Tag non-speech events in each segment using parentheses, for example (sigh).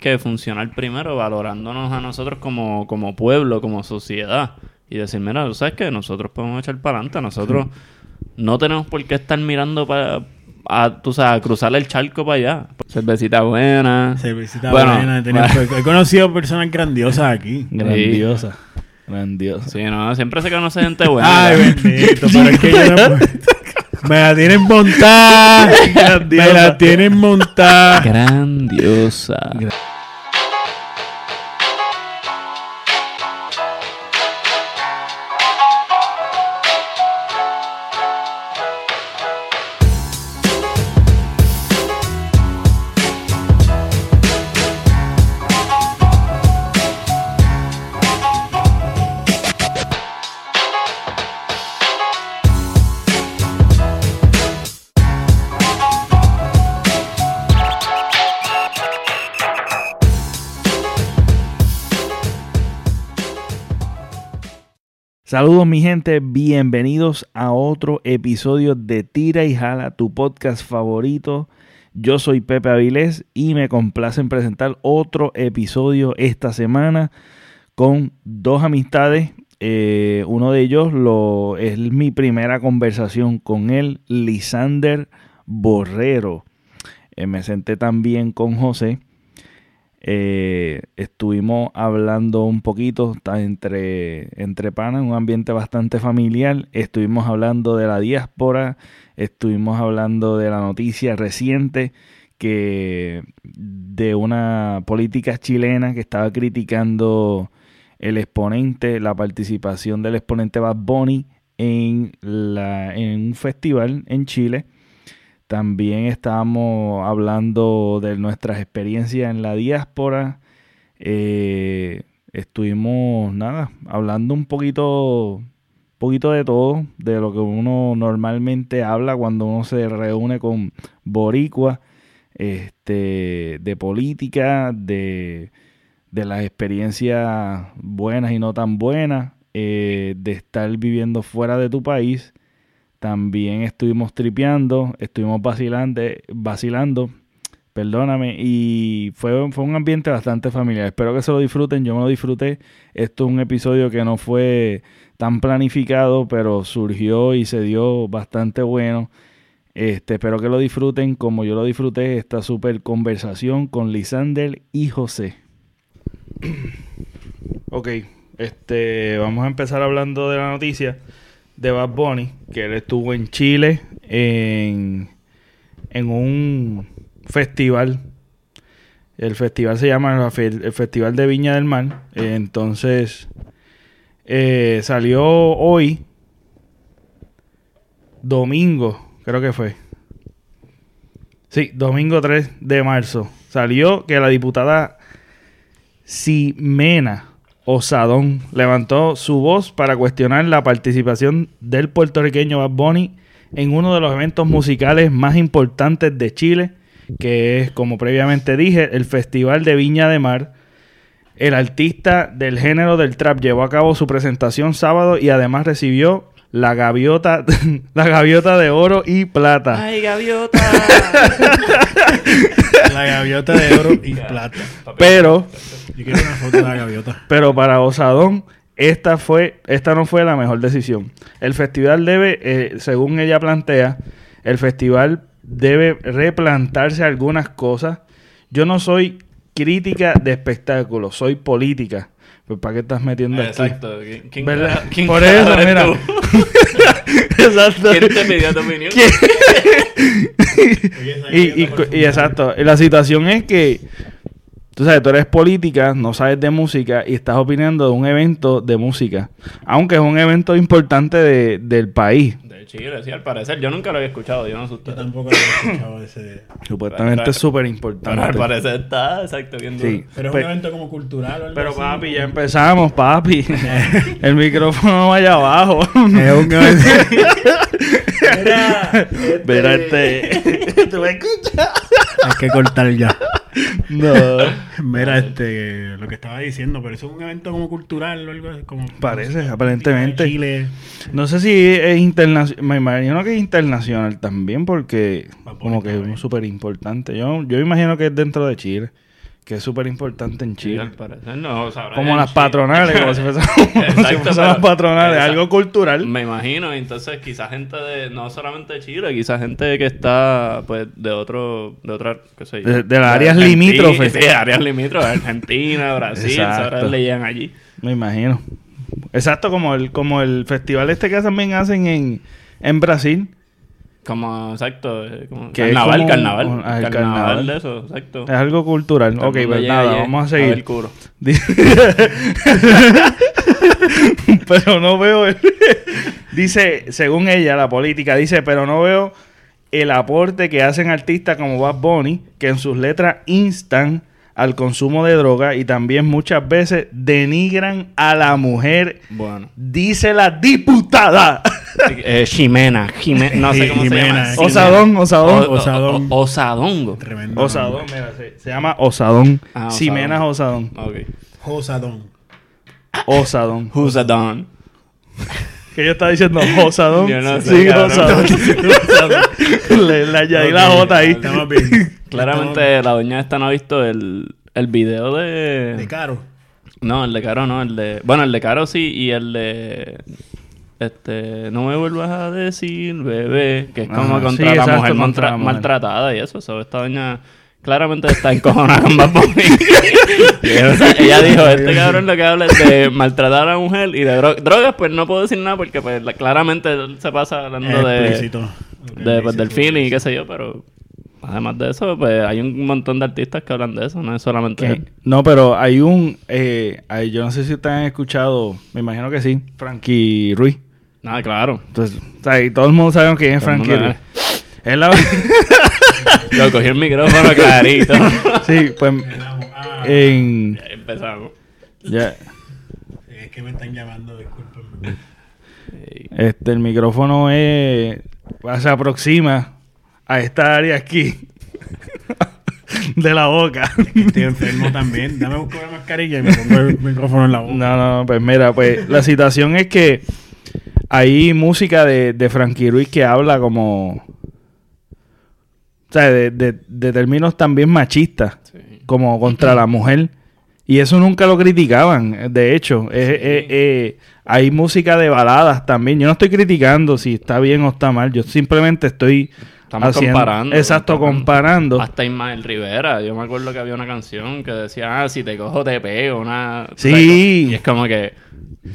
que funcionar primero valorándonos a nosotros como, como pueblo, como sociedad. Y decir, mira, tú sabes que nosotros podemos echar para adelante, nosotros no tenemos por qué estar mirando para... A, tú sabes, a cruzar el charco para allá. Cervecita buena. Cervecita Bueno, buena. he conocido personas grandiosas aquí. (laughs) Grandiosa. Grandiosa. Sí, no, siempre se conoce gente (laughs) buena. Ay, bendito, pero es que yo no puedo. (laughs) Me la tienen montada. (laughs) Me la tienen montada. Grandiosa. Saludos mi gente, bienvenidos a otro episodio de Tira y Jala, tu podcast favorito. Yo soy Pepe Avilés y me complace en presentar otro episodio esta semana con dos amistades. Eh, uno de ellos lo, es mi primera conversación con él, Lisander Borrero. Eh, me senté también con José. Eh, estuvimos hablando un poquito entre, entre panas, un ambiente bastante familiar. Estuvimos hablando de la diáspora, estuvimos hablando de la noticia reciente que de una política chilena que estaba criticando el exponente, la participación del exponente Bad Bunny en, la, en un festival en Chile. También estábamos hablando de nuestras experiencias en la diáspora. Eh, estuvimos, nada, hablando un poquito, poquito de todo, de lo que uno normalmente habla cuando uno se reúne con boricua, este, de política, de, de las experiencias buenas y no tan buenas, eh, de estar viviendo fuera de tu país. También estuvimos tripeando, estuvimos vacilando, vacilando, perdóname, y fue, fue un ambiente bastante familiar. Espero que se lo disfruten, yo me lo disfruté. Esto es un episodio que no fue tan planificado, pero surgió y se dio bastante bueno. Este, espero que lo disfruten como yo lo disfruté, esta super conversación con Lisander y José. ok, este, vamos a empezar hablando de la noticia de Bad Bunny, que él estuvo en Chile en, en un festival. El festival se llama el Festival de Viña del Mar. Entonces, eh, salió hoy, domingo, creo que fue. Sí, domingo 3 de marzo. Salió que la diputada Ximena Osadón levantó su voz para cuestionar la participación del puertorriqueño Bad Bunny en uno de los eventos musicales más importantes de Chile, que es, como previamente dije, el Festival de Viña de Mar. El artista del género del trap llevó a cabo su presentación sábado y además recibió la gaviota, (laughs) la gaviota de oro y plata. ¡Ay, gaviota! (laughs) La gaviota de oro y plata. Pero Yo quiero una foto de la gaviota. Pero para Osadón, esta, fue, esta no fue la mejor decisión. El festival debe, eh, según ella plantea, el festival debe replantarse algunas cosas. Yo no soy crítica de espectáculos, soy política. Pues ¿para qué estás metiendo aquí? Exacto. ¿Quién, quién ¿Verdad? carajo- quién Por eso, mira. (laughs) Exacto. ¿Quién te pidió tu opinión? y, y, y exacto, la situación es que tú sabes, tú eres política, no sabes de música y estás opinando de un evento de música, aunque es un evento importante de- del país. De Chile, sí, al parecer. Yo nunca lo había escuchado, yo no sé Yo tampoco había escuchado ese. (laughs) Supuestamente Pero- es súper Pero al importante. parecer está, exacto, bien duro. Sí. Pero es Pe- un evento como cultural o algo Pero así, papi, ya empezamos, papi. (laughs) (laughs) El micrófono vaya abajo. Es un evento. Mira, Verá este. ¿Tú me escuchas? Hay que cortar ya. No. (laughs) Mira, este, lo que estaba diciendo, pero eso es un evento como cultural o algo así, como... Parece, aparentemente. Chile. No sé si es internacional. Me imagino que es internacional también, porque como que ahí. es súper importante. Yo, yo imagino que es dentro de Chile. Que es súper importante en Chile. no, como las Chile. patronales, como si (laughs) si las patronales, Exacto. algo cultural. Me imagino, entonces quizás gente de, no solamente de Chile, quizás gente que está pues de otro, de otra, qué sé yo. De- de las áreas limítrofes. (laughs) Sí, áreas limítrofes, Argentina, Brasil, sabrá le llegan allí. Me imagino. Exacto, como el, como el festival este que también hacen en, en Brasil. Como, exacto, eh, como Que es carnaval, como- carnaval, ah, carnaval, carnaval. de eso, exacto. Es algo cultural. Todo ok, pues nada, vamos a seguir. el culo. Di- (laughs) pero no veo el- (laughs) dice según ella la política dice pero no veo el aporte que hacen artistas como Bad Bunny que en sus letras instan al consumo de droga y también muchas veces denigran a la mujer Bueno. dice la diputada Eh, Ximena, Xime- no sé cómo Jimena, se llama. Osadón Osadón O- o- Osadón. o- Osadongo. Tremendo. Osadón mira, se, se llama Osadón Ah, Osadón. Osadón Ok. Josadón. Osadón Who's a don? que yo estaba diciendo Osadón Yo no sé, sí cabrón. (laughs) Osadón le, le añadí la J ahí Estamos bien. (laughs) Claramente la doña esta no ha visto el, el video de... De caro. No, el de Caro no, el de... Bueno, el de Caro sí y el de... Este... No me vuelvas a decir, bebé, que es como Ajá, contra sí, la mujer contra maltra- la mujer. maltratada y eso. eso esta doña claramente está encojonada con Bad (laughs) o sea, ella dijo, este cabrón lo que habla es de maltratar a la mujer y de dro- drogas, pues no puedo decir nada porque pues la- claramente él se pasa hablando de... Explícito. de, pues, del feeling y qué sé yo, pero además de eso, pues hay un montón de artistas que hablan de eso, no es solamente. No, pero hay un. Eh, hay- yo no sé si ustedes han escuchado, me imagino que sí, Frankie Ruiz. Ah, claro. Entonces, o sea, y todo el mundo sabe quién es mundo Ruiz. Es la. Yo (laughs) cogí el micrófono clarito. (laughs) sí, pues. Ah, En. Ya empezamos. Ya, Es que me están llamando, discúlpenme. este, el micrófono es. Se aproxima a esta área aquí. (laughs) de la boca. Estoy enfermo también. Dame busco la mascarilla y me pongo el micrófono en la boca. No, no, no, pues mira, pues la situación es que hay música de, de Frankie Ruiz que habla como. O sea, de, de- de términos también machistas, como contra la mujer. Y eso nunca lo criticaban, de hecho. Eh, eh, eh, hay música de baladas también. Yo no estoy criticando si está bien o está mal. Yo simplemente estoy Estamos haciendo- comparando. Exacto, comparando. Hasta Ismael Rivera. Yo me acuerdo que había una canción que decía, ah, si te cojo te pego. Una... Sí. Y es como que,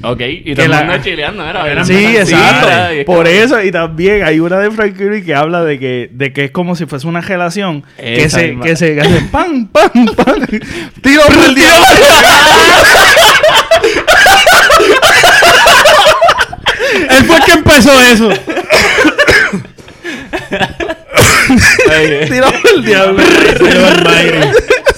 ok. Y Que la- chileando, era. Eran Sí, exacto. es Por como- eso, y también hay una de Frank Curry que habla de que, de que es como si fuese una relación que se, que se que hace pam, pam, pam. (laughs) Tiro por el diablo. (laughs) Él fue el que empezó eso. (laughs) (laughs) Por el diablo. (laughs)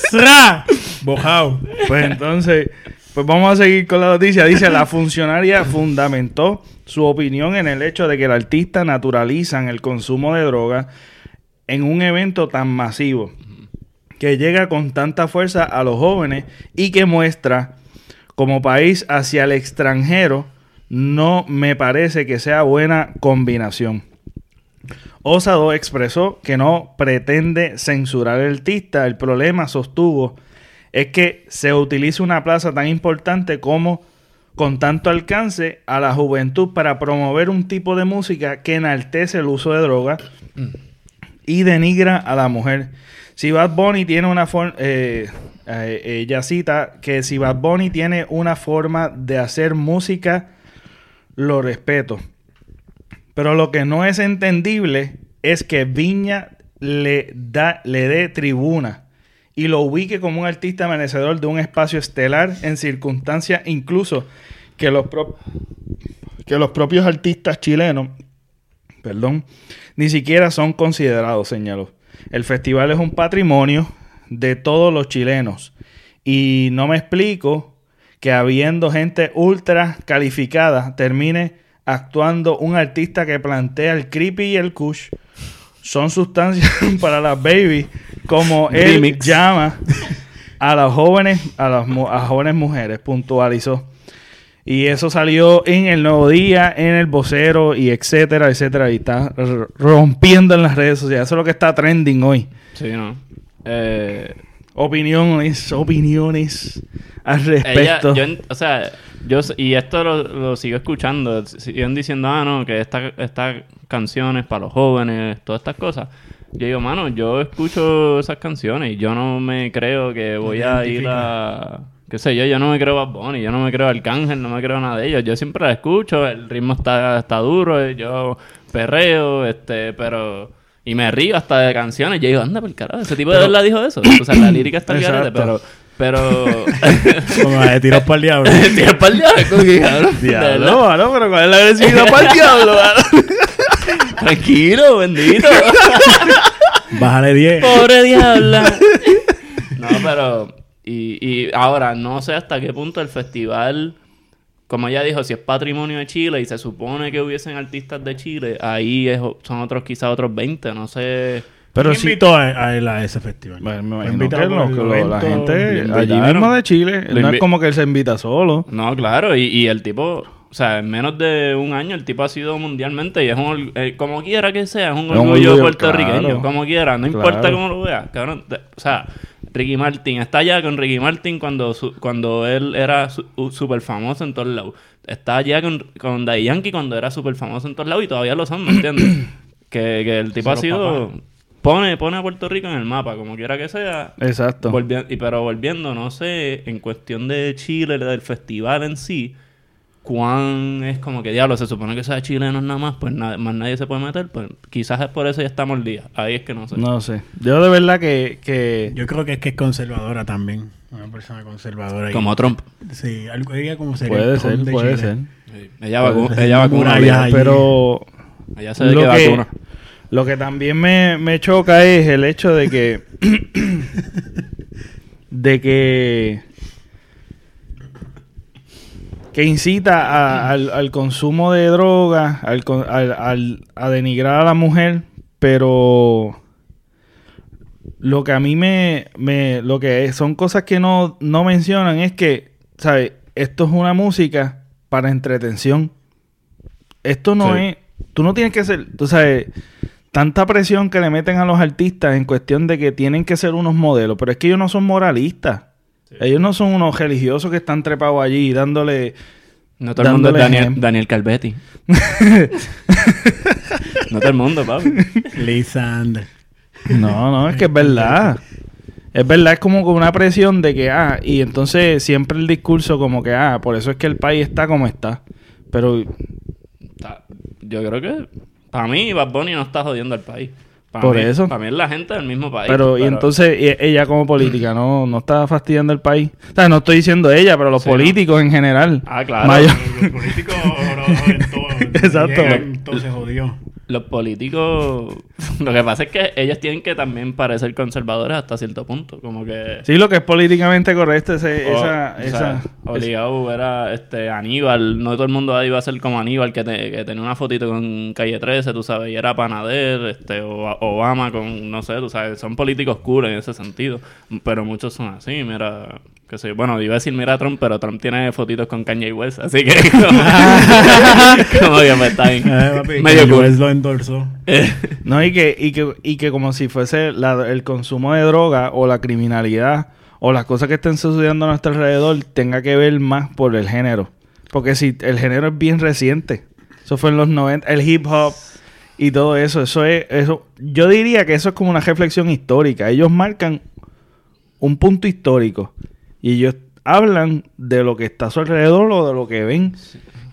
¡Sra! Bojao. Pues entonces, pues vamos a seguir con la noticia. Dice, la funcionaria fundamentó su opinión en el hecho de que el artista naturalizan el consumo de drogas en un evento tan masivo que llega con tanta fuerza a los jóvenes y que muestra como país hacia el extranjero no me parece que sea buena combinación. Osado expresó que no pretende censurar al artista. El problema, sostuvo, es que se utilice una plaza tan importante como con tanto alcance a la juventud para promover un tipo de música que enaltece el uso de drogas y denigra a la mujer. Si Bad Bunny tiene una forma, ella cita que si Bad Bunny tiene una forma de hacer música, lo respeto. Pero lo que no es entendible es que Viña le, da, le dé tribuna y lo ubique como un artista merecedor de un espacio estelar en circunstancias incluso que los, que los propios artistas chilenos perdón, ni siquiera son considerados, señaló. El festival es un patrimonio de todos los chilenos y no me explico que habiendo gente ultra calificada termine actuando un artista que plantea el creepy y el kush son sustancias (laughs) para las baby como él Remix. llama a las jóvenes a las a jóvenes mujeres puntualizó y eso salió en el Nuevo Día, en el Vocero y etcétera, etcétera. Y está rompiendo en las redes sociales. Eso es lo que está trending hoy. Sí, ¿no? Eh, Opiniones, opiniones al Ella, respecto. yo, en- o sea, yo y esto lo, lo sigo escuchando, siguen diciendo, ah, no, que esta- estas canciones para los jóvenes, todas estas cosas. Yo digo, mano, yo escucho esas canciones y yo no me creo que voy a ir a... qué sé yo, yo no me creo Bad Bunny, yo no me creo Arcángel, no me creo nada de ellos. Yo siempre las escucho, el ritmo está, está duro, yo perreo, este, pero... Y me río hasta de canciones. Yo digo, anda por carajo, ese tipo de verdad dijo eso. O sea, la lírica está al pero... Pero... Como la de tiros para el diablo. (laughs) Tienes para el diablo, cabrón. Verdad. Diablo, mano, pero ¿cuál es la agresividad para el diablo, mano? (laughs) Tranquilo, bendito. (laughs) Bájale 10. Pobre diabla. No, pero... Y, y ahora, no sé hasta qué punto el festival... Como ella dijo, si es patrimonio de Chile y se supone que hubiesen artistas de Chile, ahí es- son otros quizás otros 20, no sé... Pero ¿Quién sí. invitó a, a él a ese festival? Bueno, me la gente allí mismo de Chile. No es como que él se invita solo. No, claro, y, y el tipo... O sea, en menos de un año el tipo ha sido mundialmente y es un... eh, como quiera que sea, es un orgullo, orgullo, puertorriqueño. claro. Como quiera, no Claro. importa cómo lo veas. Cabrón, o sea, Ricky Martin está allá con Ricky Martin cuando, su- cuando él era súper famoso en todos lados. Está allá con, con Daddy Yankee cuando era súper famoso en todos lados y todavía lo son, ¿me entiendes? (coughs) que, que el tipo ha sido... Pone, pone a Puerto Rico en el mapa, como quiera que sea. Exacto. Volvi- y pero volviendo, no sé, en cuestión de Chile, del festival en sí, cuán es como que diablo, se supone que sea chilenos nada más, pues na- más nadie se puede meter, pues quizás es por eso ya estamos al día. Ahí es que no sé. No sé. Yo de verdad que... que... Yo creo que es que es conservadora también. Una persona conservadora. y- Como Trump. Sí, algo ella como sería Puede ser, de puede Chile. ser. Ella, Puede vacu- ser. ella vacuna. Vieja. allí. Pero... Ella se ve lo que que, vacuna. lo que también me, me choca es el hecho de que (coughs) de que que incita a- al, al consumo de drogas, al, a denigrar a la mujer, pero lo que a mí me, me lo que es- son cosas que no, no mencionan es que, ¿sabes? Esto es una música para entretención. Esto no Sí. es, tú no tienes que ser, tú sabes, tanta presión que le meten a los artistas en cuestión de que tienen que ser unos modelos, pero es que ellos no son moralistas. Ellos no son unos religiosos que están trepados allí dándole No todo el mundo es dándole Daniel. Daniel Calvetti. (laughs) no todo el mundo, papi. Lisander. No, no, es que es verdad. Es verdad, es como con una presión de que, ah, y entonces siempre el discurso como que, ah, por eso es que el país está como está. Pero, Yo creo que para mí Bad Bunny no está jodiendo al país. Para Por mí- eso. Para mí es la gente del mismo país. pero, y entonces y- ella como política no, no está fastidiando el país. O sea, no estoy diciendo ella, pero los Sí, políticos en general. Ah, claro. Mayor- Los políticos joden todo. (laughs) Exacto. Llegan, se jodió. Los políticos... (laughs) Lo que pasa es que ellos tienen que también parecer conservadores hasta cierto punto. Como que... Sí, lo que es políticamente correcto, ese- o- esa, o esa, obligado era este Aníbal. No todo el mundo iba a ser como Aníbal, que, te- que tenía una fotito con Calle 13, tú sabes, y era Panader, este, o Obama con, no sé, tú sabes, son políticos cool en ese sentido. Pero muchos son así, mira... Que sé, bueno, iba a decir mira a Trump, pero Trump tiene fotitos con Kanye West, así que como, (laughs) como que pues, está bien. Eh, papi, Medio cool. (laughs) No, y que, y que, y que como si fuese la- el consumo de droga o la criminalidad o las cosas que estén sucediendo a nuestro alrededor tenga que ver más por el género. Porque si el género es bien reciente, eso fue en los 90, el hip hop y todo eso, eso es, eso, yo diría que eso es como una reflexión histórica. Ellos marcan un punto histórico y ellos hablan de lo que está a su alrededor o de lo que ven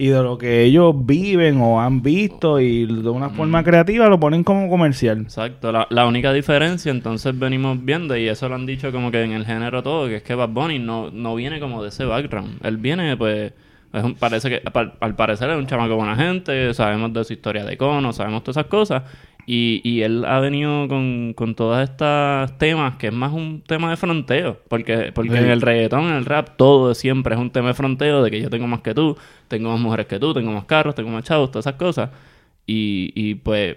y de lo que ellos viven o han visto y de una forma creativa lo ponen como comercial. Exacto, la, la única diferencia entonces venimos viendo, y eso lo han dicho como que en el género todo, que es que Bad Bunny no, no viene como de ese background. Él viene, pues, es un- parece que al, al parecer es un chamaco buena gente, sabemos de su historia de cono, sabemos todas esas cosas, y, y él ha venido con, con todos estos temas, que es más un tema de fronteo, porque, porque Sí. en el reggaetón, en el rap, todo siempre es un tema de fronteo, de que yo tengo más que tú, tengo más mujeres que tú, tengo más carros, tengo más chavos, todas esas cosas. Y, y pues,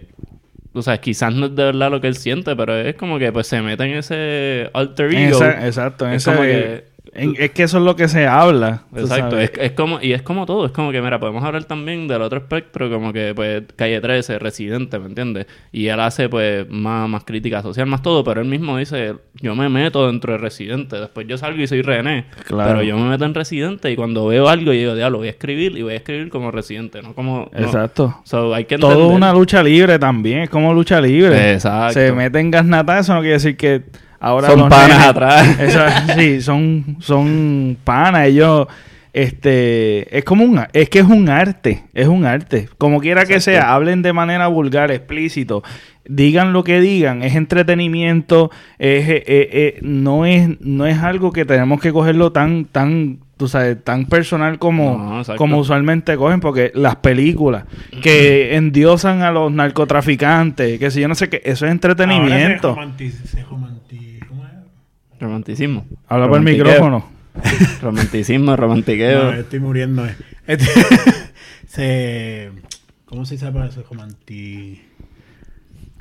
o sea, quizás no es de verdad lo que él siente, pero es como que pues se mete en ese alter En ego. exacto, en Es ese, como que- En- es que eso es lo que se habla. Exacto, es, es como, y es como todo, es como que, mira, podemos hablar también del otro espectro, como que, pues, Calle 13, Residente, ¿me entiendes? Y él hace, pues, más, más crítica social, más todo, pero él mismo dice, yo me meto dentro de Residente, después yo salgo y soy René, Claro. pero yo me meto en Residente y cuando veo algo, yo digo, diablo, voy a escribir y voy a escribir como Residente, no como... no. Exacto. So, hay que Todo una lucha libre también, es como lucha libre. Exacto. Se meten gasnata, eso no quiere decir que ahora Son panas nenes- atrás. (laughs) Eso- sí, son, son panas, ellos este es como un es que es un arte, es un arte. Como quiera que sea, hablen de manera vulgar, explícito, digan lo que digan, es entretenimiento, es, eh, eh, eh, no es no es algo que tenemos que cogerlo tan tan tú sabes, tan personal como, No, como usualmente cogen, porque las películas que endiosan a los narcotraficantes, que si yo no sé qué, eso es entretenimiento. Ahora se romanti- se romanti- ¿cómo es? Romanticismo. Habla por el micrófono. (laughs) Romanticismo, romantiqueo. No, estoy muriendo. eh. Este- (laughs) se, ¿Cómo se dice para eso? Romanti-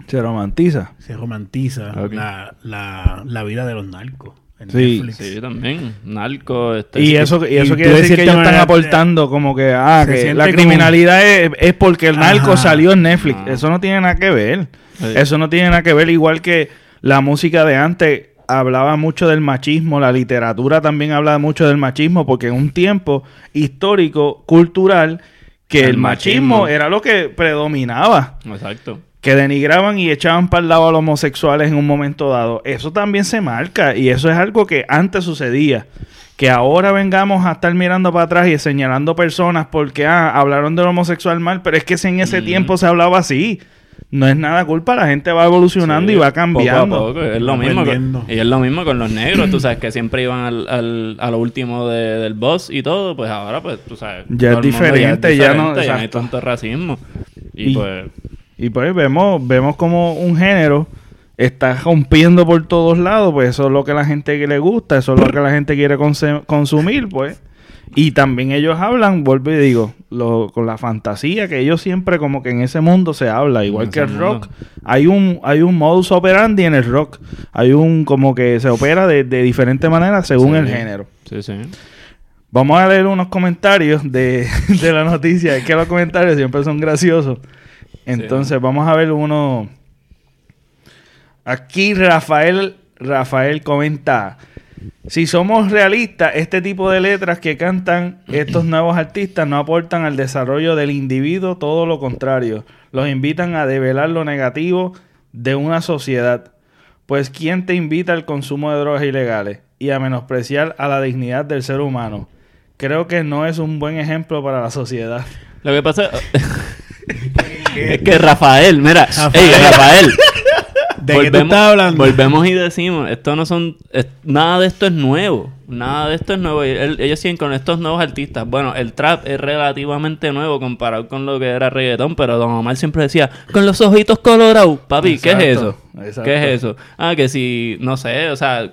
Se romantiza. se romantiza la, la, la vida de los narcos. en Sí, Netflix. Sí, también. Narco, este... Y eso, y eso y quiere decir que ellos están aportando como que, ah, que la como- criminalidad es, es porque el narco Ajá. salió en Netflix. Ah. Eso no tiene nada que ver. Sí. Eso no tiene nada que ver. Igual que la música de antes hablaba mucho del machismo, la literatura también hablaba mucho del machismo, porque en un tiempo histórico, cultural, que el, El machismo, machismo. era lo que predominaba. Exacto. que denigraban y echaban para el lado a los homosexuales en un momento dado. Eso también se marca y eso es algo que antes sucedía. Que ahora vengamos a estar mirando para atrás y señalando personas porque ah, hablaron del homosexual mal, pero es que si en ese Mm. tiempo se hablaba así, no es nada culpa, la gente va evolucionando Sí, y va cambiando. Poco a poco. Es lo mismo con, y es lo mismo con los negros, tú sabes, que siempre iban al, al, a lo último de- del boss y todo, pues ahora, pues, tú sabes. Ya es diferente, ya no- diferente, ya no hay exacto. tanto racismo. Y, Y- pues, Y pues vemos, vemos como un género está rompiendo por todos lados, pues eso es lo que a la gente que le gusta, eso es lo que la gente quiere consumir, pues. Y también ellos hablan, vuelvo y digo, lo- con la fantasía, que ellos siempre como que en ese mundo se habla, igual que el rock. Hay un, hay un modus operandi en el rock. Hay un como que se opera de, de diferente manera según Sí. el género. sí, sí. Vamos a leer unos comentarios de, (laughs) de la noticia. Es que los comentarios siempre son graciosos. Entonces, vamos a ver uno. Aquí Rafael, Rafael comenta. Si somos realistas, este tipo de letras que cantan estos nuevos artistas no aportan al desarrollo del individuo, todo lo contrario. Los invitan a develar lo negativo de una sociedad. Pues ¿quién te invita al consumo de drogas ilegales y a menospreciar a la dignidad del ser humano? Creo que no es un buen ejemplo para la sociedad. Lo que pasa (laughs) (laughs) es que Rafael, mira, Rafael. ey, Rafael. ¿De qué tú estás hablando? Volvemos y decimos, esto no son, es- nada de esto es nuevo, nada de esto es nuevo. Ellos siguen con estos nuevos artistas. Bueno, el trap es relativamente nuevo comparado con lo que era reggaetón, pero Don Omar siempre decía, con los ojitos colorados, papi, ¿qué es eso? Exacto. ¿Qué es eso? Ah, que si, no sé, o sea,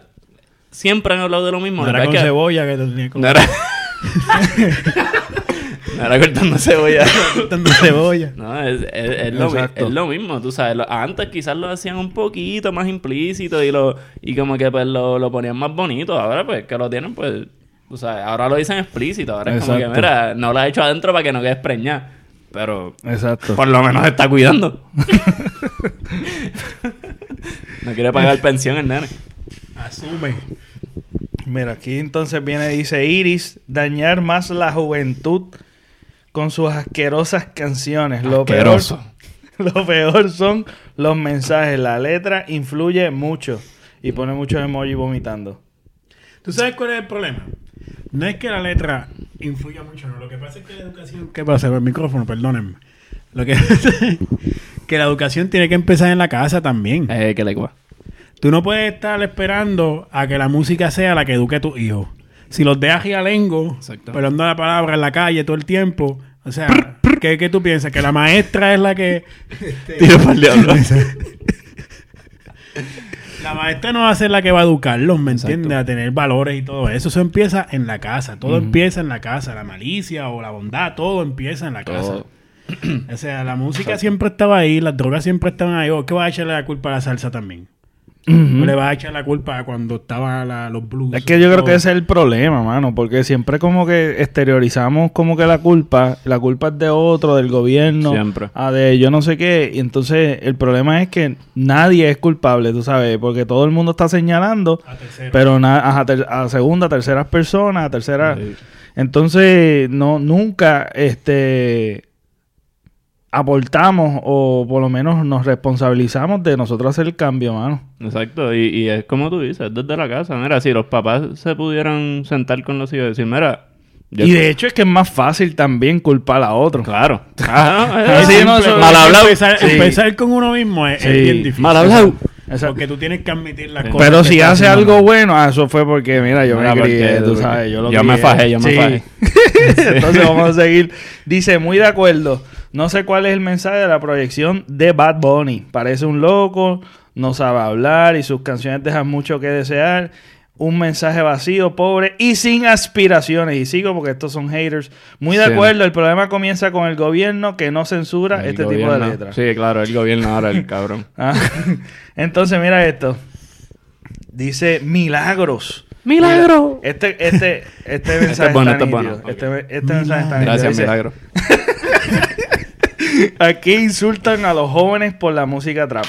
siempre han hablado de lo mismo. No era con que- cebolla que te tenía No era... (laughs) (laughs) no era cortando cebolla. (laughs) cortando cebolla. No, es, es- es lo, Exacto. es lo mismo, tú sabes. Lo- antes quizás lo hacían un poquito más implícito y lo y como que pues lo, lo ponían más bonito. Ahora pues que lo tienen pues, tú sabes, ahora lo dicen explícito. Ahora es como que, Exacto. mira, no lo ha hecho adentro para que no quede preñada. Pero Exacto. por lo menos está cuidando. (laughs) no quiere pagar pensión el nene. Asume. Mira, aquí entonces viene, dice Iris, dañar más la juventud con sus asquerosas canciones. Lo peor, Asqueroso. (laughs) lo peor son los mensajes. La letra influye mucho. Y pone muchos emojis vomitando. ¿Tú sabes cuál es el problema? No es que la letra influya mucho, no. Lo que pasa es que la educación... ¿Qué pasa con el micrófono? Perdónenme. Lo que (laughs) que la educación tiene que empezar en la casa también. Eh, que le cua. Tú no puedes estar esperando a que la música sea la que eduque a tus hijos. Si los dejas gialengo, Exacto. pelando la palabra en la calle todo el tiempo, o sea, ¿qué, qué tú piensas? ¿Que la maestra es la que... (laughs) Tiro para el diablo. La maestra no va a ser la que va a educarlos, ¿me entiendes? A tener valores y todo eso. Eso empieza en la casa. Todo empieza en la casa. La malicia o la bondad, todo empieza en la casa. (clears throat) O sea, la música siempre estaba ahí, las drogas siempre estaban ahí. ¿O qué va a echarle la culpa a la salsa también? No le vas a echar la culpa a cuando estaban la- los blues. Es que yo creo que ese es el problema, mano, porque siempre como que exteriorizamos como que la culpa, la culpa es de otro, del gobierno, Siempre. a de yo no sé qué, y entonces el problema es que nadie es culpable, tú sabes, porque todo el mundo está señalando, A pero ter- a segunda, terceras personas, a tercera, Sí. entonces no nunca este aportamos o por lo menos nos responsabilizamos de nosotros hacer el cambio, mano. Exacto, y, y es como tú dices, desde la casa. Mira, si los papás se pudieran sentar con los hijos y decir, mira, yo- Y de hecho es que es más fácil también culpar a otro. Claro. (laughs) Sí, no, simple. eso- mal hablado. Empezar, Sí. empezar con uno mismo es, bien difícil. Mal hablado. Exacto. Porque tú tienes que admitir las Sí. cosas. Pero si hace algo mal. bueno, ah, eso fue porque, mira, yo Mira, me crié, porque- tú sabes, yo lo yo me fajé, yo me fajé. (laughs) Entonces vamos a seguir. Dice, muy de acuerdo. No sé cuál es el mensaje de la proyección de Bad Bunny. Parece un loco, no sabe hablar y sus canciones dejan mucho que desear. Un mensaje vacío, pobre y sin aspiraciones. Y sigo porque estos son haters. Muy de Sí. acuerdo, el problema comienza con el gobierno que no censura El este tipo de letras. Sí, claro, el gobierno ahora, el (laughs) cabrón. Ah, (laughs) Entonces, mira esto. Dice milagros. ¡Milagro! Mira, este, este, este (laughs) mensaje es bueno, está este es nítido. bueno. Este, este mensaje está nítido. Gracias, Dice, milagro. Aquí insultan a los jóvenes por la música trap.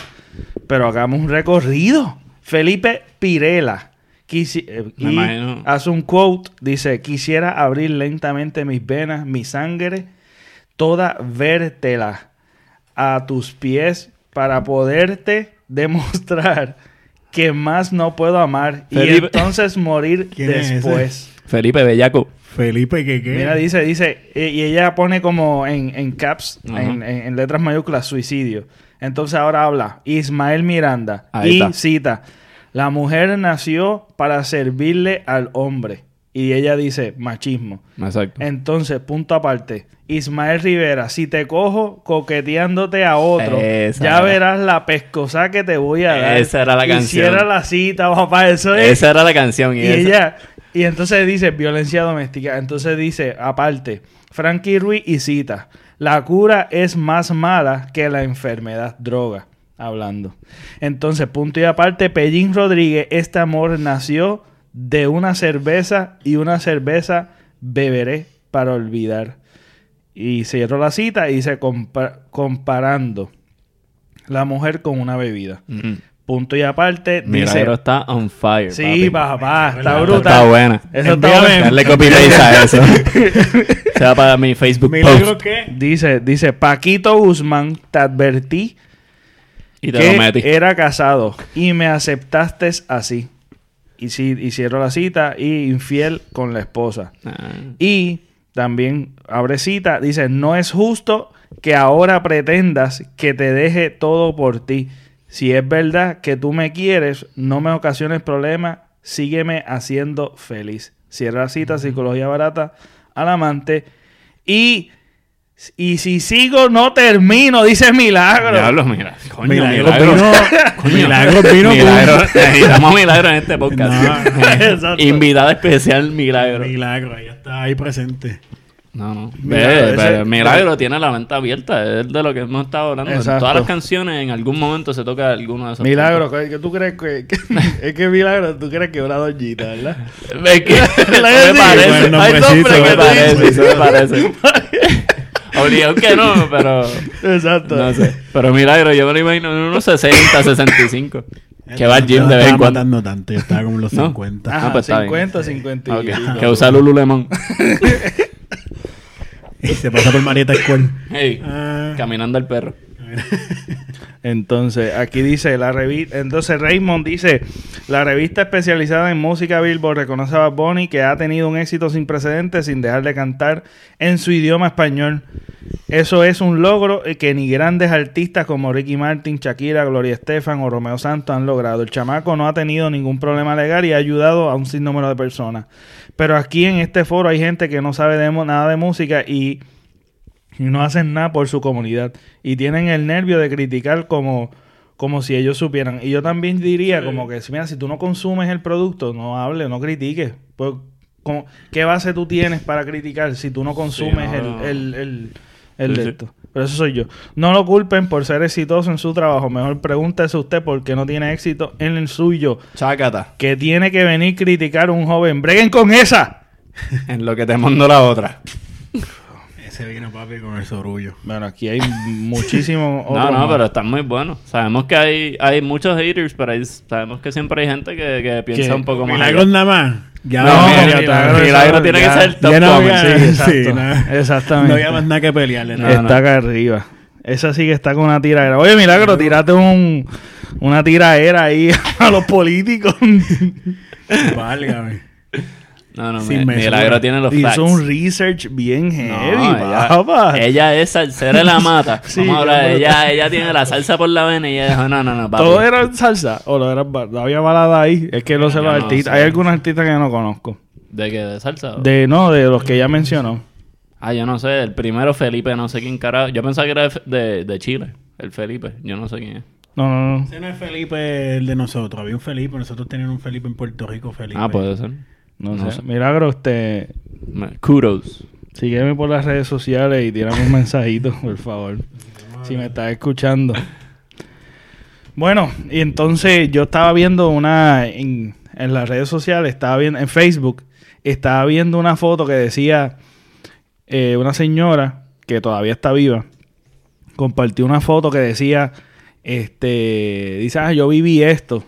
Pero hagamos un recorrido. Felipe Pirela. quisi- eh, Me y imagino. hace un quote. Dice, quisiera abrir lentamente mis venas, mi sangre, toda vértela a tus pies para poderte demostrar que más no puedo amar y entonces morir después. Felipe Bellaco. Felipe, ¿qué qué? Mira, dice, dice, eh, y ella pone como en, en caps, en, en- en letras mayúsculas, suicidio. Entonces ahora habla Ismael Miranda Ahí y está. cita, la mujer nació para servirle al hombre. Y ella dice, machismo. Exacto. Entonces, punto aparte. Ismael Rivera, si te cojo coqueteándote a otro, Esa ya era. verás la pescosa que te voy a dar. Esa era la canción. Hiciera la cita, papá. Eso es. Esa era la canción. Y, Y esa- ella, y entonces dice violencia doméstica. Entonces dice, aparte, Frankie Ruiz y cita, la cura es más mala que la enfermedad, droga, hablando. Entonces, punto y aparte, Pellín Rodríguez, este amor nació de una cerveza y una cerveza beberé para olvidar. Y cierro la cita y dice, compa- comparando la mujer con una bebida. Ujú. Punto y aparte, dice... Milagro está on fire. Sí, papi. papá, está brutal. Está buena. Eso está bueno. Darle copy paste a eso. (laughs) Se va para mi Facebook ¿Milagro post. qué? Dice, dice, Paquito Guzmán, te advertí Y te lo que metí. era casado y me aceptaste así. Y sí, y cierro la cita y infiel con la esposa. Ah. Y también abre cita, dice, no es justo que ahora pretendas que te deje todo por ti. Si es verdad que tú me quieres, no me ocasiones problemas, sígueme haciendo feliz. Cierra la cita, psicología barata al amante. Y, y si sigo, no termino, dice Milagro. Diablo, mira. Coño, Milagro milagro. vino. (laughs) Coño. Milagro vino. Milagro. Necesitamos milagro en este podcast. No. (laughs) Invitada especial, milagro. Milagro, ahí está ahí presente. No, no. Milagro, Milagro tiene la mente abierta. Es de lo que hemos estado hablando. En Exacto. todas las canciones, en algún momento se toca alguno de esos. Milagro, ¿qué tú crees que, que- (laughs) es que Milagro, tú crees que es una doñita, ¿verdad? (laughs) Es que (laughs) La me parece. bueno, Hay que me parece. Eso me parece. Obligado que no, pero. Exacto. No sé. Pero Milagro, yo me lo imagino en unos 60, 65. Que va al gym No de vez en estaba cuando. matando tanto, yo estaba como en los ¿No? 50. Ajá, Ah, pues está bien. 50, 50 y. Que usa Lululemon. Se pasa por Marieta School. Hey, Ah. caminando al perro. (laughs) Entonces, aquí dice la revista. Entonces, Raymond dice: La revista especializada en música Billboard reconoce a Bad que ha tenido un éxito sin precedentes sin dejar de cantar en su idioma español. Eso es un logro que ni grandes artistas como Ricky Martin, Shakira, Gloria Estefan o Romeo Santos han logrado. El chamaco no ha tenido ningún problema legal y ha ayudado a un sinnúmero de personas. Pero aquí en este foro hay gente que no sabe de nada de música y y no hacen nada por su comunidad y tienen el nervio de criticar como, como si ellos supieran. Y yo también diría como que, mira, si tú no consumes el producto, no hables, no critiques. Pues, como, ¿Qué base tú tienes para criticar si tú no consumes no. el, el, el, el Sí, de sí. esto? Pero eso soy yo. No lo culpen por ser exitoso en su trabajo. Mejor pregúntese usted por qué no tiene éxito en el suyo. Chácata. Que tiene que venir a criticar a un joven. ¡Breguen con esa! (laughs) En lo que te mando la otra. Ese vino, papi, con el sorullo. Bueno, aquí hay muchísimos (laughs) No, otros no, más. pero están muy buenos. Sabemos que hay, hay muchos haters, pero hay- sabemos que siempre hay gente que, que piensa un poco más. Milagros nada más. Ya No, no, Milagro, ya está. Milagro tiene que ser top ya no comment. Sí, sí. Exactamente. No había más nada que pelearle. No, está acá arriba. Esa sí que está con una tiradera. Oye, Milagro, tírate un, una tiraera ahí (laughs) a los políticos. Válgame. No, no, Sin mesura. Milagro tiene los facts. Hizo un research bien heavy, No, ella, papá. ella es salsera de la mata. (laughs) Sí, Vamos a hablar. yo me- Ella, ella tiene la salsa por la vena y ella dijo, no, no, no, papi. ¿Todo era salsa? ¿O lo era había balada ahí? Es que no sé Yo los no artistas. sé. Hay algunos artistas que no conozco. ¿De qué? ¿De salsa? o? De, no, de los que ya mencionó. Ah, yo no sé. El primero Felipe, no sé quién carajo. Yo pensaba que era de, de- de Chile. El Felipe. Yo no sé quién es. No, no, no. Ese no es Felipe el de nosotros. Había un Felipe. Nosotros teníamos un Felipe en Puerto Rico, Felipe. Ah, puede ser. No, No sé. sé. Milagro, usted... Me- Kudos. Sígueme por las redes sociales y tírame un mensajito, (laughs) por favor. Si me estás escuchando. Bueno, y entonces yo estaba viendo una en, en las redes sociales, estaba viendo en Facebook, estaba viendo una foto que decía eh, una señora que todavía está viva, compartió una foto que decía, este, dice, ah, yo viví esto.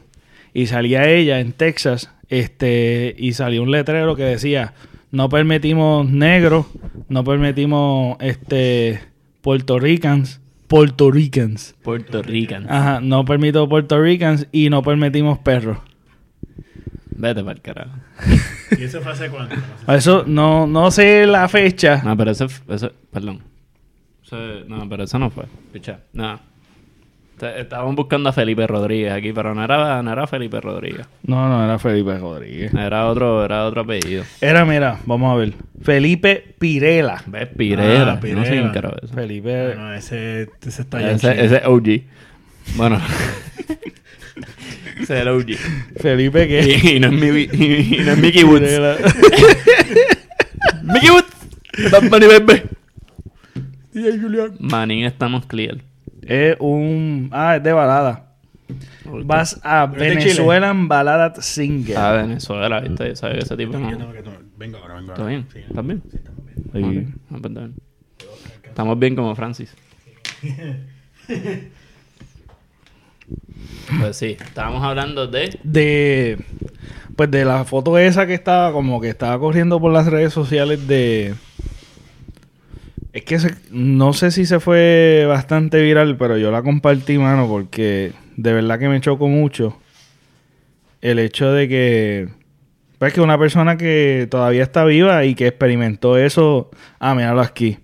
Y salía ella en Texas, este, y salió un letrero que decía, no permitimos negros, no permitimos, este, Puerto Ricans, Puerto Ricans. Puerto Rican. Ajá, no permito Puerto Ricans y no permitimos perros. Vete para el carajo. ¿Y eso fue hace cuánto? Eso no, no sé la fecha. No, pero ese perdón. No, pero eso no fue. Picha, no. Estaban buscando a Felipe Rodríguez aquí, pero no era, no era Felipe Rodríguez. No, no, era Felipe Rodríguez. Era otro, era otro apellido. Era, mira, vamos a ver. Felipe Pirela. ¿Ves? Pirera. Ah, Yo No sé quién Pirela. eso. Felipe. No, ese, ese está Ese, ese es OG. Bueno. (laughs) ese es el OG. Felipe que. Y, y no es mi, y, y no es Mickey Woods. Pirela. (laughs) Mickey Woods. Bad Bunny, bebé. Manín, estamos clear. Es un. Ah, es de balada. Vas a ¿Pero es de Venezuelan Balada Singer. A Venezuela, ¿viste? ¿Sabes ese tipo? Yo tengo que tomar- Vengo ahora, vengo ahora. ¿Está bien? Sí. ¿Estás bien? Sí, estamos bien. Sí. Ok, ah, pues está bien. Estamos bien como Francis. (laughs) Pues sí, estábamos hablando de... De. Pues de la foto esa que estaba como que estaba corriendo por las redes sociales de. Es que se- no sé si se fue bastante viral, pero yo la compartí, mano, porque de verdad que me chocó mucho el hecho de que. Pues que una persona que todavía está viva y que experimentó eso. Ah, míralo aquí.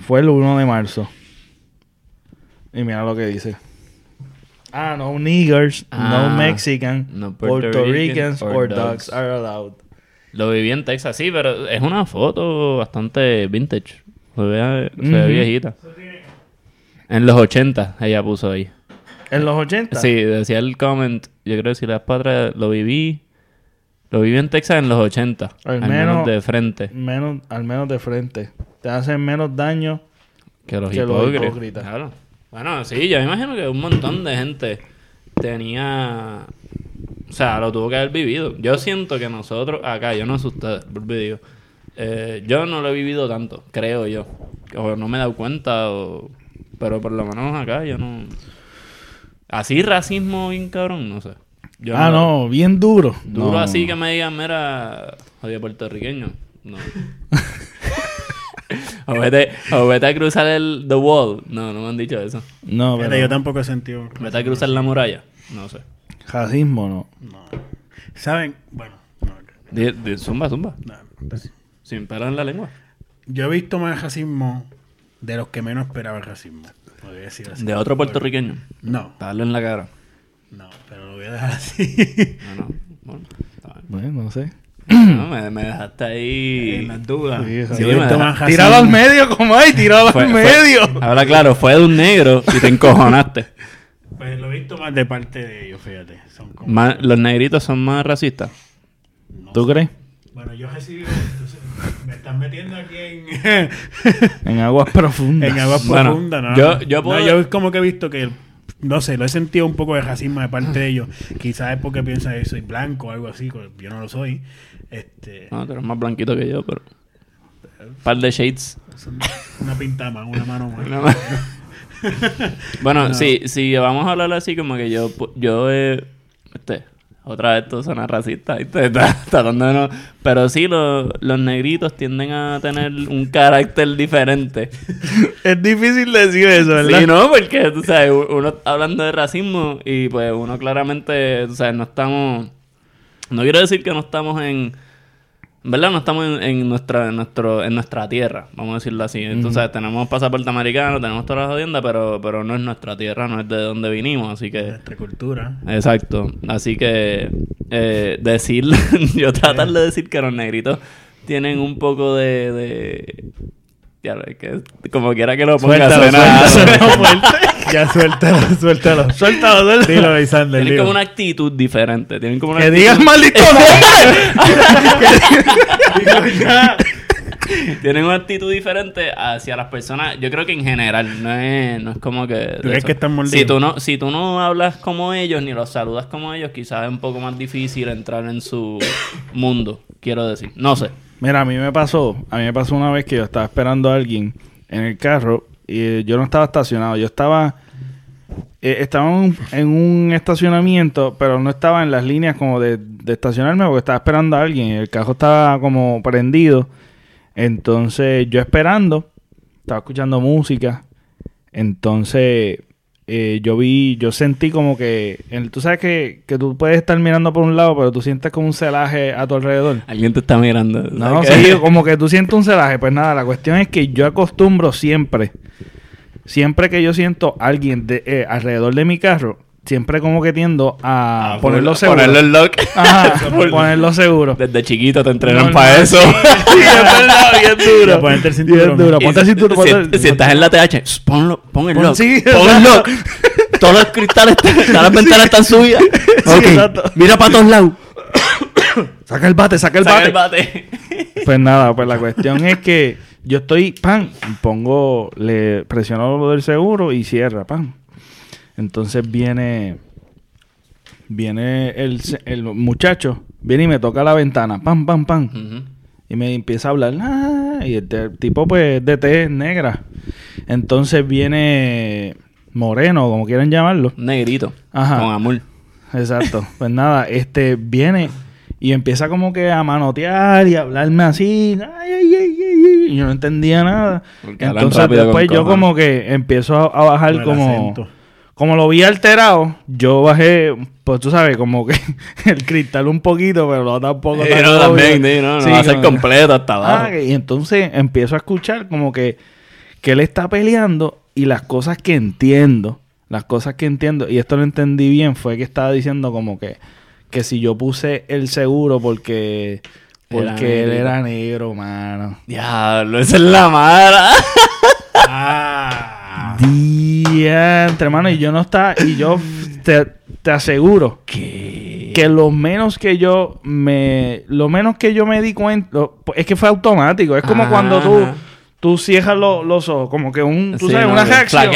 Fue el 1 de marzo. Y mira lo que dice. Ah, no niggers, Ah, no Mexican, no Puerto Puerto, Rican Ricans or or dogs. dogs are allowed. Lo viví en Texas, sí, pero es una foto bastante vintage. Se ve, se ve Ujú. viejita. En los 80 ella puso ahí. En los 80. Sí, decía el comment, yo creo que si las padres lo viví, lo viví en Texas en los 80. Al Al, menos, menos- de frente. Menos, al menos de frente. Te hacen menos daño. Que los Que los hipócritas. Claro. Bueno, sí, yo me imagino que un montón de gente tenía... O sea, lo tuvo que haber vivido. Yo siento que nosotros, acá, yo no sé ustedes, digo, eh, yo no lo he vivido tanto, creo yo. O no me he dado cuenta, o... pero por lo menos acá yo no... Así racismo bien cabrón, no sé. Yo ah, no, bien duro. Duro No. así que me digan, mira, oye, puertorriqueño. No. (laughs) o, vete, o vete a cruzar el the wall. No, no me han dicho eso. No, pero yo tampoco he sentido. Vete a cruzar la muralla. No sé. Racismo no. No. ¿Saben? Bueno, no, Di- di- zumba, zumba. no, pues, Sin pelo en la lengua. yo he visto más racismo de los que menos esperaba el racismo. Podría decir así. De otro puertorriqueño. No, Darle en la cara. no, pero lo voy a dejar así. No, no. Bueno. Bueno, no sé. No, me, me dejaste ahí. en las dudas. Sí, sí. Tíralo al medio, como hay, Fue- al fue- medio. Habla claro, fue de un negro y te encojonaste. (laughs) Pues lo he visto más de parte de ellos, fíjate. Son como... Más- los negritos son más racistas. no ¿Tú sé. crees? Bueno, yo entonces, Me están metiendo aquí en, (laughs) En aguas profundas. en aguas Bueno, profundas, ¿no? yo- yo puedo- No, yo como que he visto que, no sé, lo he sentido un poco de racismo de parte de ellos. Quizás es porque piensan que soy blanco o algo así, pues yo no lo soy. Este, No, tú eres más blanquito que yo, pero... Un par de shades. una pinta más, una mano más. (laughs) Una (laughs) bueno, No. si, si vamos a hablar así como que yo, yo eh, este, otra vez esto suena racista, (laughs) tratando de no- pero sí, lo- los negritos tienden a tener un carácter diferente. (laughs) Es difícil decir eso, ¿verdad? Sí, ¿no? Porque, tú sabes, uno está hablando de racismo y pues uno claramente, tú sabes, no estamos... No quiero decir que no estamos en... ¿Verdad? No estamos en, en nuestra, en, nuestro, en nuestra tierra, vamos a decirlo así. Entonces, tenemos pasaporte americano, tenemos todas las jodiendas, pero, pero no es nuestra tierra, no es de donde vinimos, así que... Nuestra cultura. Exacto. Así que eh, decir, (laughs) yo tratar de decir que los negritos tienen un poco de, de ya lo- es que como quiera que lo ponga Suéltalo, suéltalo, (laughs) fuerte. (laughs) Ya suéltalo, suéltalo. Suéltalo, suéltalo. Dilo, tienen como una actitud diferente, tienen como una Que digas maldito (laughs) tienen una actitud diferente hacia las personas, yo creo que en general, no es, no es como que... crees eso. que están mordidos? si tú no Si tú no hablas como ellos, ni los saludas como ellos, quizás es un poco más difícil entrar en su mundo, quiero decir. No sé. Mira, a mí me pasó, a mí me pasó una vez que yo estaba esperando a alguien en el carro y eh, yo no estaba estacionado, yo estaba eh, estaba en un, en un estacionamiento, pero no estaba en las líneas como de, de estacionarme porque estaba esperando a alguien y el carro estaba como prendido. Entonces yo esperando, estaba escuchando música. Entonces eh, yo vi, yo sentí como que, el- tú sabes que, que tú puedes estar mirando por un lado, pero tú sientes como un celaje a tu alrededor. Alguien te está mirando. No, ¿sabes qué? sí, como que tú sientes un celaje. Pues nada, la cuestión es que yo acostumbro siempre, siempre que yo siento a alguien de, eh, alrededor de mi carro, siempre como que tiendo a Ah, ponerlo pon- seguro. Ponerlo en lock. Ajá, (laughs) ponerlo seguro. Desde chiquito te entrenan No, para no, eso. Sí, es (laughs) verdad, bien duro. Ya, ponerte el Bien cinturón. duro. Ponte el si- cinturón. si, ponte el- si estás en la TH, ponlo, pon el Pon- lock. sí, pon el lock. Todos los cristales, (laughs) todas las ventanas están subidas. Sí, Ok, exacto. Mira para todos lados. (coughs) Saca el bate, saca el Saca bate. el bate. Pues nada, pues la cuestión es que yo estoy, pan, pongo, le presiono lo del seguro y cierra, pan. Entonces viene, viene el, se- el muchacho, viene y me toca la ventana, pam, pam, pam. Y me empieza a hablar, "Ah", y el, te- tipo pues de tez negra. Entonces viene moreno, como quieran llamarlo. Negrito. Ajá. Con amor. Exacto. (laughs) Pues nada, este viene y empieza como que a manotear y a hablarme así. Ay, ay, ay, ay, ay, y yo no entendía nada. Porque Entonces después yo cojones. como que empiezo a, a bajar como... acento. Como lo vi alterado, yo bajé, pues tú sabes, como que (laughs) el cristal un poquito, pero no tampoco Sí, no, también, sí, no, no Sí, va a ser completo hasta abajo. Ah, y entonces empiezo a escuchar como que, que él está peleando y las cosas que entiendo, las cosas que entiendo, y esto lo entendí bien, fue que estaba diciendo como que, que si yo puse el seguro porque, porque él era negro, mano. Diablo, esa es la mala. Ah. Diantre, hermano, y yo no estaba, y yo te, te aseguro ¿Qué? que lo menos que yo me lo menos que yo me di cuenta lo- es que fue automático es como Ajá. cuando tú tú cierras lo- los ojos como que un tú Sí, sabes no, una reacción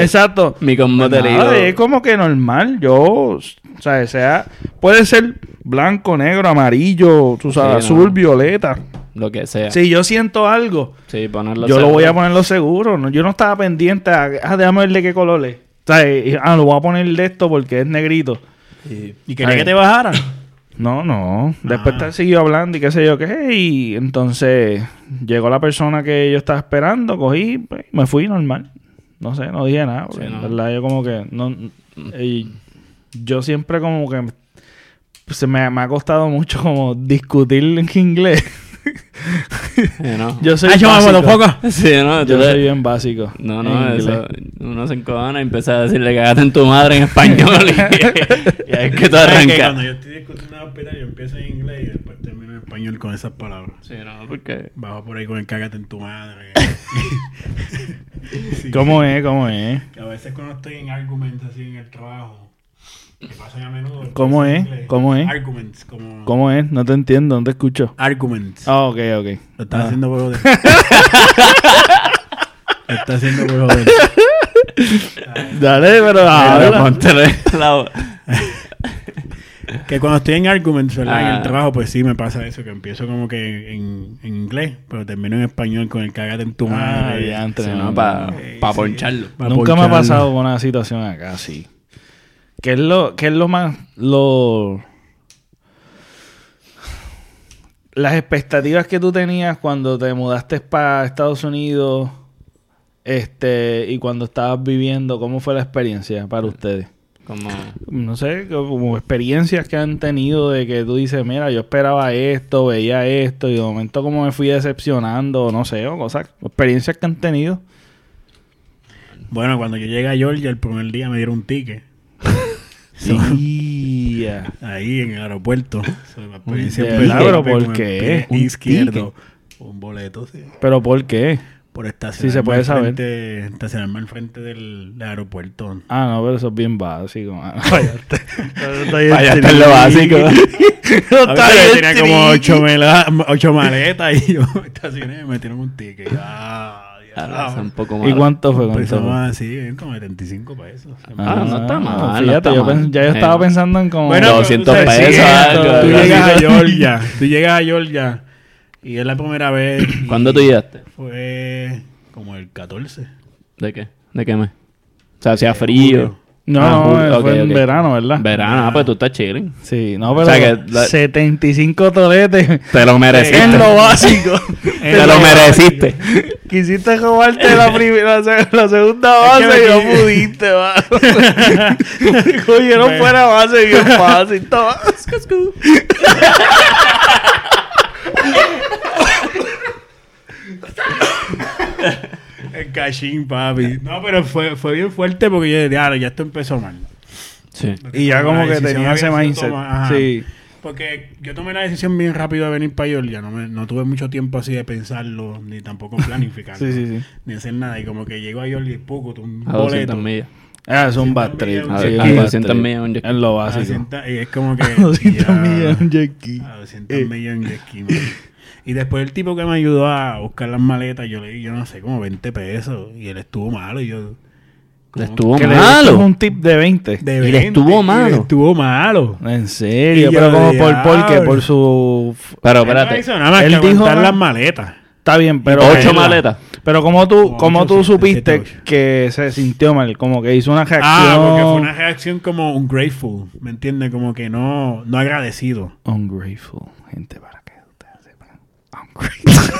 exacto Mi Nada, es como que normal yo o sea sea puede ser blanco negro amarillo tú sabes Sí, no. azul violeta Lo que sea. si yo siento algo Sí, ponerlo yo lo voy a ponerlo seguro ¿no? yo no estaba pendiente a ah, déjame ver de qué color es o sea, y- ah, lo voy a poner de esto porque es negrito Sí. ¿Y quería Ay. que te bajaran? (coughs) no, no. Después Ah. te siguió hablando y qué sé yo qué. Y entonces llegó la persona que yo estaba esperando, cogí, pues, me fui normal. No sé, no dije nada. porque Sí, no. En verdad, yo como que. No, y yo siempre como que. Se me, me ha costado mucho como discutir en inglés. (laughs) Yo soy ¡Ay, chaval, básico. Sí, ¿no? Yo soy bien básico. No, no, eso. Uno se encojona y empieza a decirle cagate en tu madre en español. y, (laughs) y ahí es que tú ¿Sabes que arrancas. Cuando yo estoy discutiendo en el hospital, yo empiezo en inglés y después termino en español con esas palabras. Sí, no, porque. Bajo por ahí con el cágate en tu madre. Sí. ¿Cómo es? ¿Cómo es? Que a veces cuando estoy en argumentos así en el trabajo, que pasan a menudo. ¿Cómo es? inglés. ¿Cómo es? Arguments, como... ¿Cómo es? No te entiendo, no te escucho. Arguments. Ah, ok, ok. Lo estás Ah. haciendo por joder. (laughs) Lo estás haciendo por joder. Dale, pero Ahora. Que cuando estoy en arguments, ¿verdad? En Ah. el trabajo, pues sí me pasa eso, que empiezo como que en, en inglés, pero termino en español con el cagate en tu Ah, madre. ya, entre- Sí, no, para pa sí. poncharlo. Pa' Nunca me ha pasado con una situación acá, sí. ¿Qué es lo, qué es lo más, lo... Las expectativas que tú tenías cuando te mudaste para Estados Unidos, este, y cuando estabas viviendo, ¿cómo fue la experiencia para ustedes? Como... No sé, como experiencias que han tenido de que tú dices, mira, yo esperaba esto, veía esto, y de momento como me fui decepcionando, no sé, o cosas, experiencias que han tenido. Bueno, cuando yo llegué a Georgia el primer día me dieron un ticket. Sí. ya. Ahí en el aeropuerto. ¿Pero por qué? ¿Un izquierdo. Un boleto, sí. ¿Pero por qué? Por estacionarme Sí, se puede saber. frente- estacionarme al frente del, del aeropuerto. Ah, no, pero eso es bien básico. Fallaste. Fallaste en lo básico. (laughs) No A está bien tenía como ocho, mela- (laughs) ocho maletas y yo me estacioné y me metieron un ticket. Ah, Ah, un diablo. poco ¿Y malo. cuánto fue? Pues ¿Cuánto fue? así, como 75 pesos. Ah, no está mal, no Fíjate, está yo mal. pens- ya yo Eh, estaba pensando en como... Bueno, pero 200 tú sabes, pesos, sí, algo, Tú algo llegas a. Georgia. Tú llegas a Georgia. Y es la primera vez. y ¿Cuándo tú llegaste? Fue como el 14. ¿De qué? ¿De qué mes? O sea, hacía frío. No, Ah, no, fue en verano, ¿verdad? Verano, ah, pues tú estás chilling. Sí, no, pero O sea que la- 75 toletes Te lo mereciste. en lo básico. (laughs) Te lo mereciste. Quisiste robarte la, primera, la, se- la segunda base Es que y no pudiste, mano. (laughs) Cogieron fuera base bien (laughs) fácil. El cachín, papi. No, pero fue, fue bien fuerte porque yo dije, "Diablo, ya esto empezó mal. Sí. Y ya como que tenía ese mindset. Sí. Porque yo tomé la decisión bien rápido de venir para Georgia. No, me- no tuve mucho tiempo así de pensarlo, ni tampoco planificarlo. (laughs) Sí, sí, sí. Ni hacer nada. Y como que llego a Georgia y poco, un A 200 boleto. millas. Ah, es un 200 bad trip. a un bad 200 trip. millas un jet ski. Es lo A básico. 200 y es como que... (laughs) 200 ya- millas un jet ski. A 200 Eh. millas en jet ski, man. (laughs) Y después el tipo que me ayudó a buscar las maletas, yo le di, yo no sé, como 20 pesos. Y él estuvo malo. Y yo... Le ¿cómo estuvo Que le malo. un tip de 20. De Y le 20, estuvo y malo. le estuvo malo. En serio, Y pero como por, por qué, por su... Pero Él no espérate. hizo nada más Él que dijo las maletas. Está bien, pero... Ocho Él- maletas. Pero como tú, Como como ocho, tú siete, supiste siete, que se sintió mal, como que hizo una reacción... Ah, porque fue una reacción como un grateful, ¿me entiendes? Como que no, no agradecido. Ungrateful, gente, para. Ungrateful.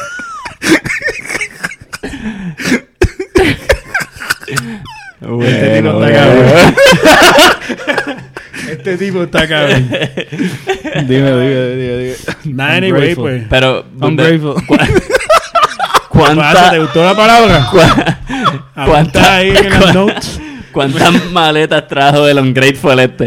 Este tipo Bueno, está bueno. cabrón. (laughs) Este tipo está cabrón. dime, dime, dime, dime. Nada, anyway, pues. Pero, Ungrateful. Pasa, ¿cuántas ¿Te gustó la palabra? (laughs) Apunta cuántas ahí en las notes. cuántas (laughs) maletas trajo el Ungrateful este?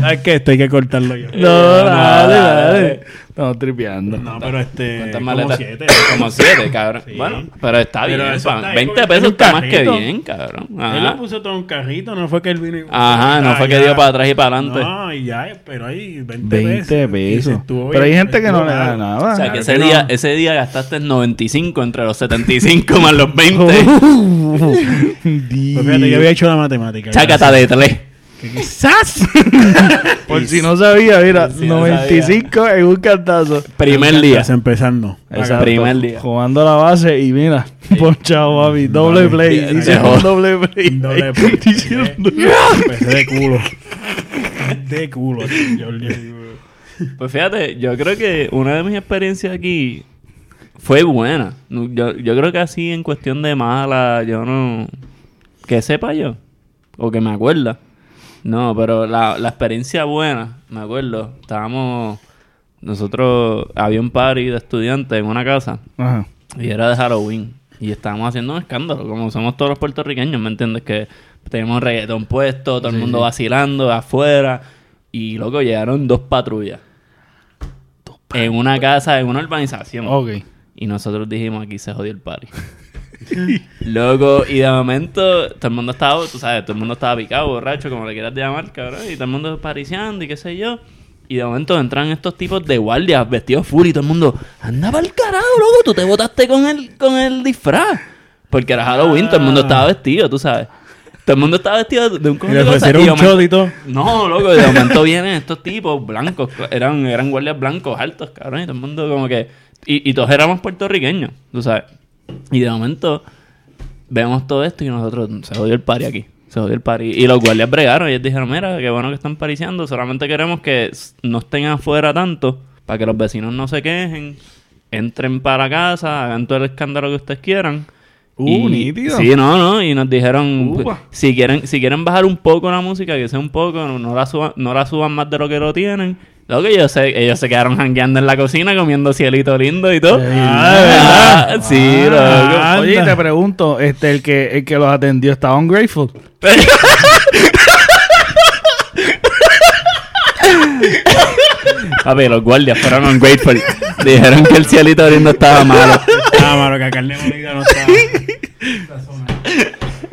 ¿Sabes qué? Esto hay que cortarlo yo. No, dale, dale. Estamos tripeando. No, pero este. ¿Cuántas maletas? Como siete. Como siete, cabrón. Sí. Bueno, pero está pero bien. Está 20 pesos en está más que bien, cabrón. Ajá. Él lo puso todo un carrito, no fue que él vino y. Ajá, no fue que dio para atrás y para adelante. No, y ya, pero ahí 20, pesos. 20 pesos. Estuvo, pero hay gente que no le da nada. O sea, que ese, día, ese día gastaste 95 entre los 75 más los 20. (laughs) Pues fíjate, yo había hecho la matemática. Chácata de 3 quizás... (laughs) Por si no sabía, mira, Si no 95 en un cantazo. Primer día. Estás empezando. Exacto. Primer día. Jugando la base y mira, (laughs) ponchado, papi. Doble play. Un doble play. Doble (laughs) play. Empecé de culo. De culo. Pues fíjate, yo creo que una de mis experiencias aquí fue buena. Yo, yo creo que así en cuestión de mala, yo no... Que sepa yo. O que me acuerda. No, pero la, la experiencia buena, me acuerdo. Estábamos... Nosotros... Había un party de estudiantes en una casa. Ajá. Y era de Halloween. Y estábamos haciendo un escándalo, como somos todos los puertorriqueños, ¿me entiendes? Que tenemos reggaetón puesto, todo el mundo vacilando afuera. Y loco, llegaron dos patrullas. En una casa, en una urbanización. Ok. Y nosotros dijimos, aquí se jodió el party. (laughs) (laughs) Loco, y de momento todo el mundo estaba, tú sabes, todo el mundo estaba picado, borracho, como le quieras llamar, cabrón, y todo el mundo pariciando y qué sé yo. Y de momento entran estos tipos de guardias vestidos full y todo el mundo, anda el carajo, loco, tú te botaste con el, con el disfraz. Porque era Halloween, todo el mundo estaba vestido, tú sabes. Todo el mundo estaba vestido de un Y cojón le ofrecieron y un momento- shot y todo. no, loco, de momento (laughs) vienen estos tipos blancos, eran, eran guardias blancos altos, cabrón, y todo el mundo como que... Y, y todos éramos puertorriqueños, tú sabes. Y de momento vemos todo esto y nosotros, se jodió el party aquí, se jodió el party. Y los guardias bregaron y ellos dijeron, mira, qué bueno que están pariciando, solamente queremos que no estén afuera tanto, para que los vecinos no se quejen, entren para casa, hagan todo el escándalo que ustedes quieran. Uh, Y- nítido. Sí, no, no. Y nos dijeron, Upa. si quieren, si quieren bajar un poco la música, que sea un poco, no, no la suban, no la suban más de lo que lo tienen. Lo que ellos se, ellos se quedaron jangueando en la cocina comiendo cielito lindo y todo. Ah, ¿verdad? sí, Ah. loco. Oye, te pregunto, este, el que, el que los atendió estaba ungrateful. Papi, los guardias fueron ungrateful. Dijeron que el cielito lindo estaba malo. Ah, mano, que a carne molida no zona.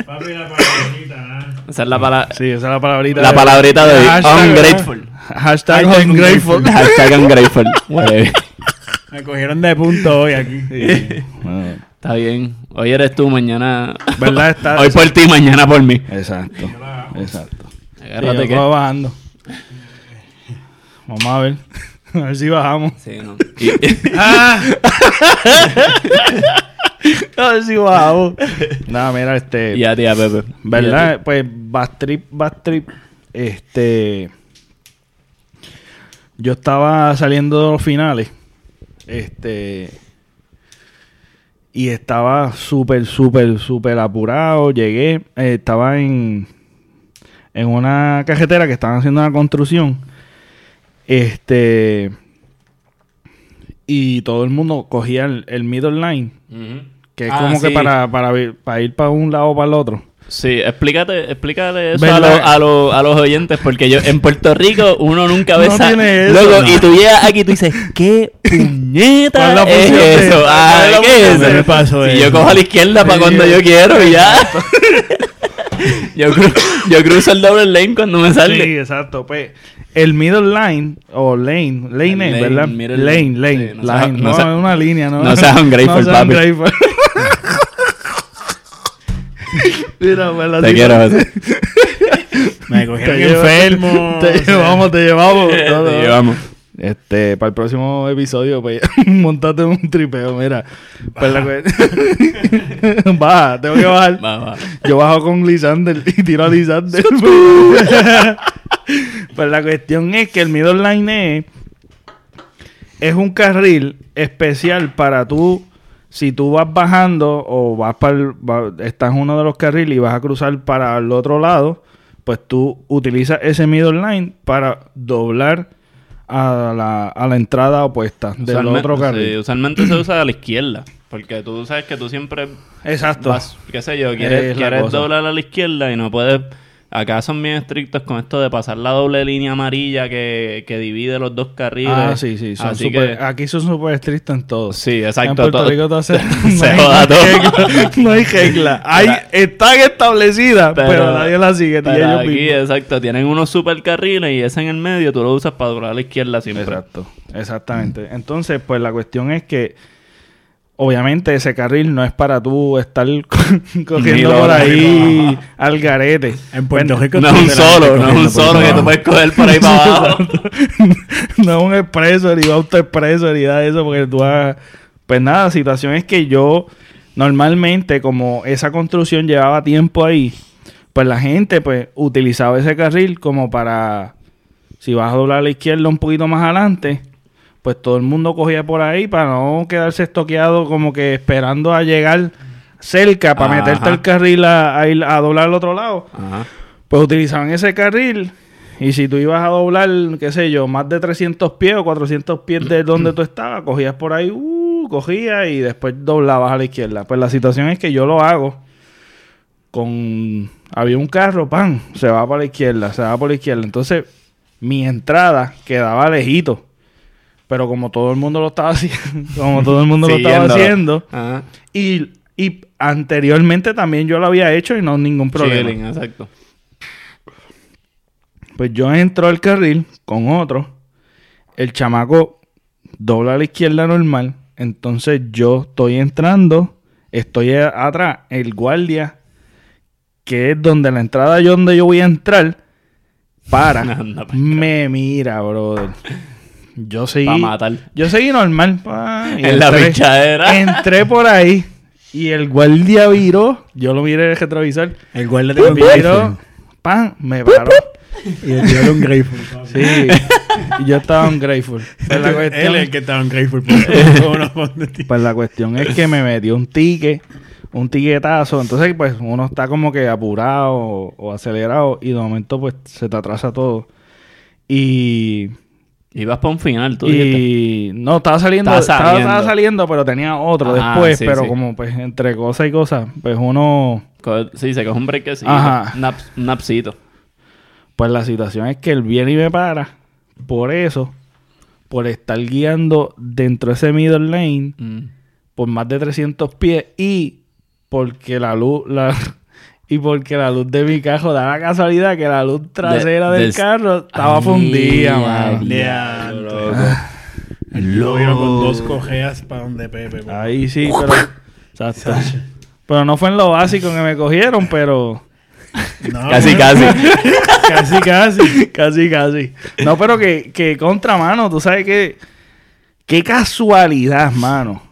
Papi, la palabrita, ¿ah? Esa es la, pala- Sí, esa es la palabrita. la de- palabrita de Hashtag, ungrateful. Hashtag ungrateful. (laughs) Hashtag ungrateful. Me cogieron de punto hoy aquí. Está bien. Hoy eres tú, mañana. ¿Verdad? (laughs) Está- Hoy por ti, mañana por mí. Exacto. Exacto. Agárrate Sí, que. bajando. Vamos a ver. (laughs) A ver si bajamos. Sí, no. Y- Ah, A ver si bajamos. Nada, mira, este. y a ti, a Pepe. ¿Verdad? Pues Bastrip, Bastrip, este... Yo estaba saliendo de los finales. Este... Y estaba súper, súper, súper apurado. Llegué, eh, estaba en... En una carretera que estaban haciendo una construcción. Este... Y todo el mundo cogía el, el middle line. Que es Ah, como que para, para, para ir para un lado o para el otro. Sí, explícate, explícate eso a, los- a, los- a los oyentes, porque yo en Puerto Rico uno nunca ve No esa- tiene eso, no. y tú llegas aquí y tú dices, ¿qué puñeta ¿Cuál es la eso? Ah, la ¿qué es eso? me pasó Si eso. yo cojo a la izquierda para cuando yo- yo quiero y ya. (laughs) yo, cru- yo cruzo el doble lane cuando me salga. Sí, exacto. Pues, el middle line, o lane, lane, lane, ¿verdad? lane, lane. lane, Sí, no line. no No, seas- es una línea, ¿no? no seas (laughs) ungrateful, No seas papi. ungrateful. (laughs) Mira, la Te quiero, José. (laughs) me cogieron Te enfermo. (laughs) Te o sea. llevamos, te llevamos. Te todo. llevamos. Este, para el próximo episodio, pues, (laughs) montate un tripeo, mira. Pues la cue- Baja, tengo que bajar. Va, va. Yo bajo con Lisander y tiro a Lisander. pues la cuestión es que el middle line es, es un carril especial para tú, si tú vas bajando o vas para el- va- estás en uno de los carriles y vas a cruzar para el otro lado, pues tú utilizas ese middle line para doblar a la, a la entrada opuesta del otro sí, carril. usualmente se usa a la izquierda. Porque tú sabes que tú siempre Exacto. vas, qué sé yo, quieres, quieres doblar a la izquierda y no puedes... Acá son bien estrictos con esto de pasar la doble línea amarilla que, que divide los dos carriles. Ah, sí, sí. Son Así que- Aquí son súper estrictos en todo. Sí, En exacto. Puerto todo- Rico todo se, (laughs) se no hay joda todo. regla, no hay regla. (laughs) Hay, están establecidas, pero, nadie las sigue. pero ellos aquí, mismos. exacto, tienen unos super carriles y ese en el medio tú lo usas para doblar a la izquierda siempre. Exacto, exactamente. Entonces, pues la cuestión es que obviamente ese carril no es para tú estar (laughs) cogiendo por ahí al garete. En Puerto Rico No es un solo, no es un solo que tú puedes coger por ahí (laughs) para abajo. (laughs) no es un expreso, ni auto expreso, ni nada de eso, porque tú vas... Pues nada, la situación es que yo, normalmente, como esa construcción llevaba tiempo ahí, pues la gente, pues, utilizaba ese carril como para... Si vas a doblar a la izquierda un poquito más adelante, pues todo el mundo cogía por ahí para no quedarse estoqueado como que esperando a llegar cerca para Ajá. meterte el carril a, a ir a doblar al otro lado Ajá. pues utilizaban ese carril y si tú ibas a doblar, qué sé yo, más de 300 pies o 400 pies de donde tú estabas, cogías por ahí, uh, cogías y después doblabas a la izquierda. Pues la situación es que yo lo hago con... Había un carro, pan, se va para la izquierda, se va por la izquierda. Entonces, mi entrada quedaba lejito. Pero como todo el mundo lo estaba (laughs) haciendo, como todo el mundo lo estaba haciendo, Ajá. y Y anteriormente también yo lo había hecho y no ningún problema. Chilling, exacto. Pues yo entro al carril con otro. El chamaco dobla a la izquierda normal. Entonces yo estoy entrando. Estoy atrás. El guardia, que es donde la entrada yo donde yo voy a entrar, para. (laughs) Anda, me mira, brother. Yo seguí. Pa' matar. Yo seguí normal. pa, (laughs) y En la entré- pichadera. Entré por ahí. Y el guardia viró. Yo lo miré en el retrovisor. El guardia un Viró. Pan, me paró. Y le tiraron un Greyful. papi. Sí. y yo estaba un grateful. Pues la Él cuestión, es el que estaba (laughs) pone ti. pues la cuestión es que me metió un ticket, un tiquetazo. Entonces, pues uno está como que apurado o, o acelerado y de momento, pues se te atrasa todo. Y. Ibas para un final, tú. Y no, estaba saliendo, Estaba saliendo. estaba saliendo, pero tenía otro Ah, después, sí, pero sí. como pues entre cosas y cosas, pues uno, Sí, se coge un breakcito. Ajá. Un nap- napsito. pues la situación es que él viene y me para, por eso, por estar guiando dentro de ese middle lane, Mm. por más de 300 pies y porque la luz, la, y porque la luz de mi carro da la casualidad que la luz trasera De- del del- carro estaba Ay, fundida, loco. Lo vieron con dos cojeas para donde Pepe. Ahí sí, pero. Exacto. (laughs) Pero no fue en lo básico que me cogieron, pero. No, (laughs) Casi, casi. (laughs) casi, casi. casi, casi. No, pero que, que contra mano, tú sabes que. Qué casualidad, mano.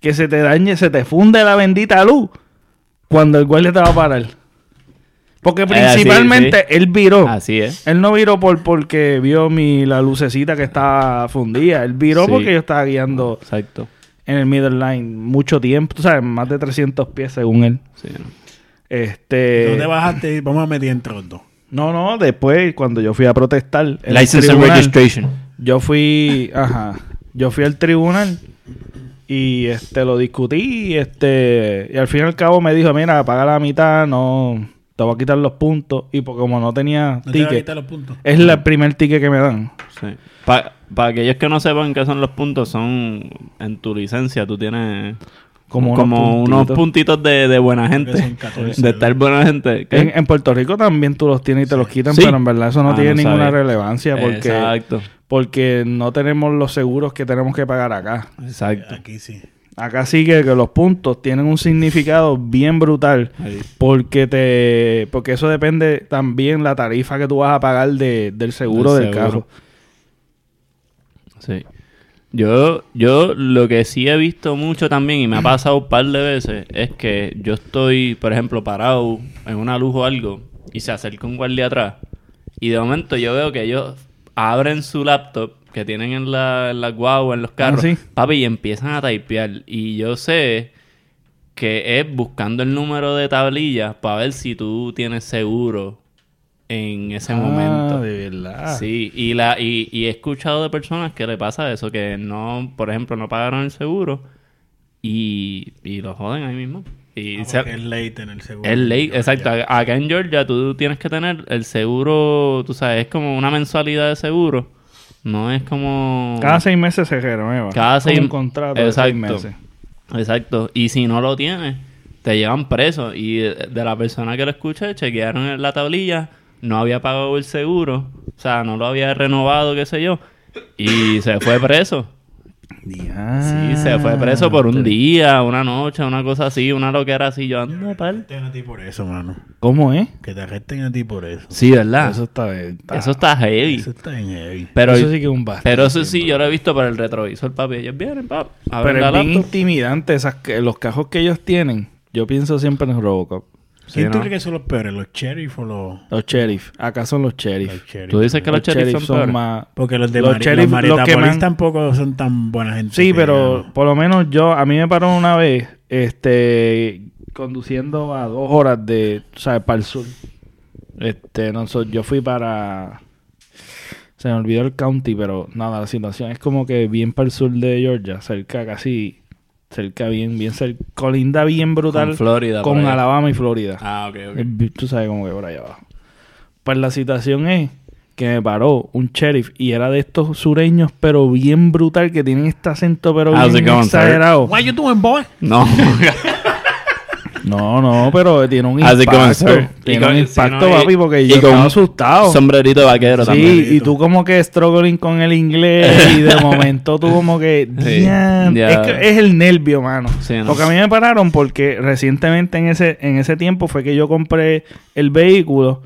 Que se te dañe, se te funde la bendita luz cuando el guardia te va a parar. Porque Eh, sí, principalmente sí. él viró. Así es. Él no viró por porque vio mi la lucecita que estaba fundida. Él viró Sí. porque yo estaba guiando Exacto. en el middle line mucho tiempo. Tú sabes, más de 300 pies según él. Sí. Este. ¿Dónde bajaste? Vamos a meter entre los dos. No, no, después cuando yo fui a protestar. en License and registration. Yo fui, ajá, yo fui al tribunal y este lo discutí y este y al fin y al cabo me dijo, mira, paga la mitad, no te voy a quitar los puntos y porque como no tenía No te va a ticket, quitar los puntos. es el primer ticket que me dan. Sí. Para aquellos que no sepan qué son los puntos, son en tu licencia tú tienes Como como, unos unos, puntitos. de, de buena gente. son 14, de estar buena gente. En, en Puerto Rico también tú los tienes y te los quitan, Sí. pero en verdad eso no Ah, tiene no ninguna relevancia porque Exacto. porque no tenemos los seguros que tenemos que pagar acá. Exacto. Aquí sí. Acá sí que, que los puntos tienen un significado bien brutal Ahí. porque te porque eso depende también la tarifa que tú vas a pagar de, del seguro Del del, seguro. carro. Sí. Yo, yo lo que sí he visto mucho también y me ha (clears throat) pasado un par de veces es que yo estoy, por ejemplo, parado en una luz o algo y se acerca un guardia atrás y de momento yo veo que ellos abren su laptop que tienen en la, en la guagua, en los carros, sí. papi, y empiezan a typear y yo sé que es buscando el número de tablillas para ver si tú tienes seguro en ese Ah, momento. de verdad. Sí, y, la, y, y he escuchado de personas que le pasa eso, que no, por ejemplo, no pagaron el seguro y, y lo joden ahí mismo. Y Ah, se- es late en el seguro. es ley, exacto. Acá en Georgia tú tienes que tener el seguro, tú sabes, es como una mensualidad de seguro. No es como... Cada seis meses se renueva. Cada seis- un contrato de seis Exacto. meses. Exacto. Y si no lo tienes, te llevan preso. Y de, la persona que lo escuché, chequearon la tablilla, no había pagado el seguro, o sea, no lo había renovado, qué sé yo, y se fue preso. Sí, se fue preso por un día, una noche, una cosa así, una loquera así. Yo ando, pal. Te arresten a ti por eso, mano. ¿Cómo es? Que te arresten a ti por eso. Sí, ¿verdad? Eso Eso, está, está- está heavy. Eso está heavy. Pero, eso sí que es un bastante. pero eso sí, yo lo he visto por el retrovisor, papi. Ellos vienen, papi. abren Pero la es bien intimidante esas, que- los cajos que ellos tienen. Yo pienso siempre en Robocop. ¿Quién tú crees que son los peores? ¿Los sheriff o los, Los sheriff. Acá son los sheriff. los sheriff? Tú dices que los, sheriffs son, peores? más... Porque los de los Mari- sheriff, los los que Maritapolis man- tampoco son tan buena gente. Sí, pero por lo menos yo, a mí me paró una vez, este, conduciendo a dos horas de, o sea, para el sur. Este, no, so- yo fui para, se me olvidó el county, pero nada, la situación es como que bien para el sur de Georgia, cerca casi, cerca bien, bien cerca, colinda bien brutal Con Florida. con. Alabama y Florida. Ah, ok, ok. Tú sabes cómo que por allá abajo. Pues la situación es que me paró un sheriff y era de estos sureños, pero bien brutal, que tienen este acento, pero How's bien exagerado. What you doing, boy? No. (laughs) No, no, pero tiene un Así impacto. sir. Y Tiene con- un sí, impacto, no, y- papi, porque y yo con estaba un asustado. Sombrerito de vaquero Sí, también. y tú como que struggling con el inglés y de (laughs) momento tú como que... Sí, que es el nervio, mano. Sí, no. Porque a mí me pararon porque recientemente en ese, en ese tiempo fue que yo compré el vehículo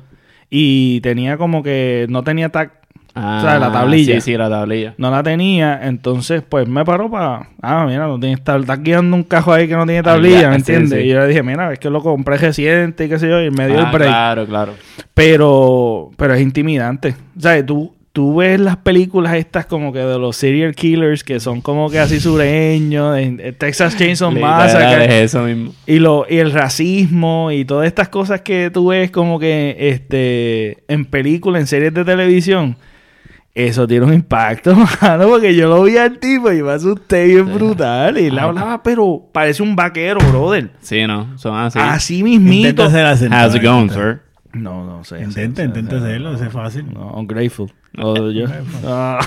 y tenía como que... No tenía tag... Ah, o sea, la tablilla. Sí, sí, la tablilla. No la tenía, entonces pues me paró para... Ah, mira, no tiene, está, está guiando un cajo ahí que no tiene tablilla, ya, ¿me entiendes? sí. Y yo le dije, mira, es que lo compré reciente y qué sé yo, y me dio Ah, el break. Claro, claro. Pero, pero es intimidante. O sea, tú, tú ves las películas estas como que de los serial killers que son como que así sureños, de- Texas Chainsaw (laughs) Massacre, es eso mismo. y, lo, y el racismo y todas estas cosas que tú ves como que este en películas, en series de televisión. Eso tiene un impacto, (laughs) mano, porque yo lo vi al tipo y me asusté bien brutal. Y él hablaba, pero parece un vaquero, brother. Sí, no, son así. Así mismito. Intenta hacer. How's it going, sir? No, no sé. Intenta, intenta hacerlo, es fácil. No, ungrateful. O yo. Ah.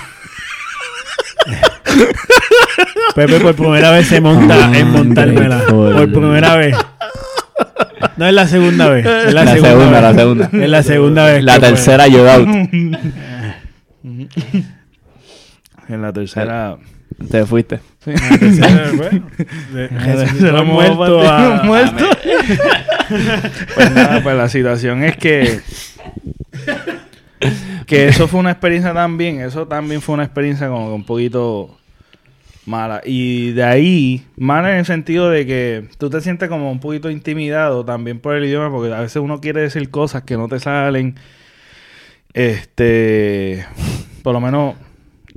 (laughs) Pepe por primera vez se monta en montármela. Por primera vez. No es la segunda vez. Es la, La segunda, segunda, vez. la segunda. Es la segunda vez. La tercera yo out. (laughs) En la tercera. Te fuiste. La tercera, (laughs) bueno, de- Resucitó Se lo muerto a- (laughs) muerto. (laughs) pues nada, pues la situación es que. Que eso fue una experiencia también. Eso también fue una experiencia como que un poquito mala. Y de ahí, mala en el sentido de que tú te sientes como un poquito intimidado también por el idioma, porque a veces uno quiere decir cosas que no te salen. Este. Por lo menos.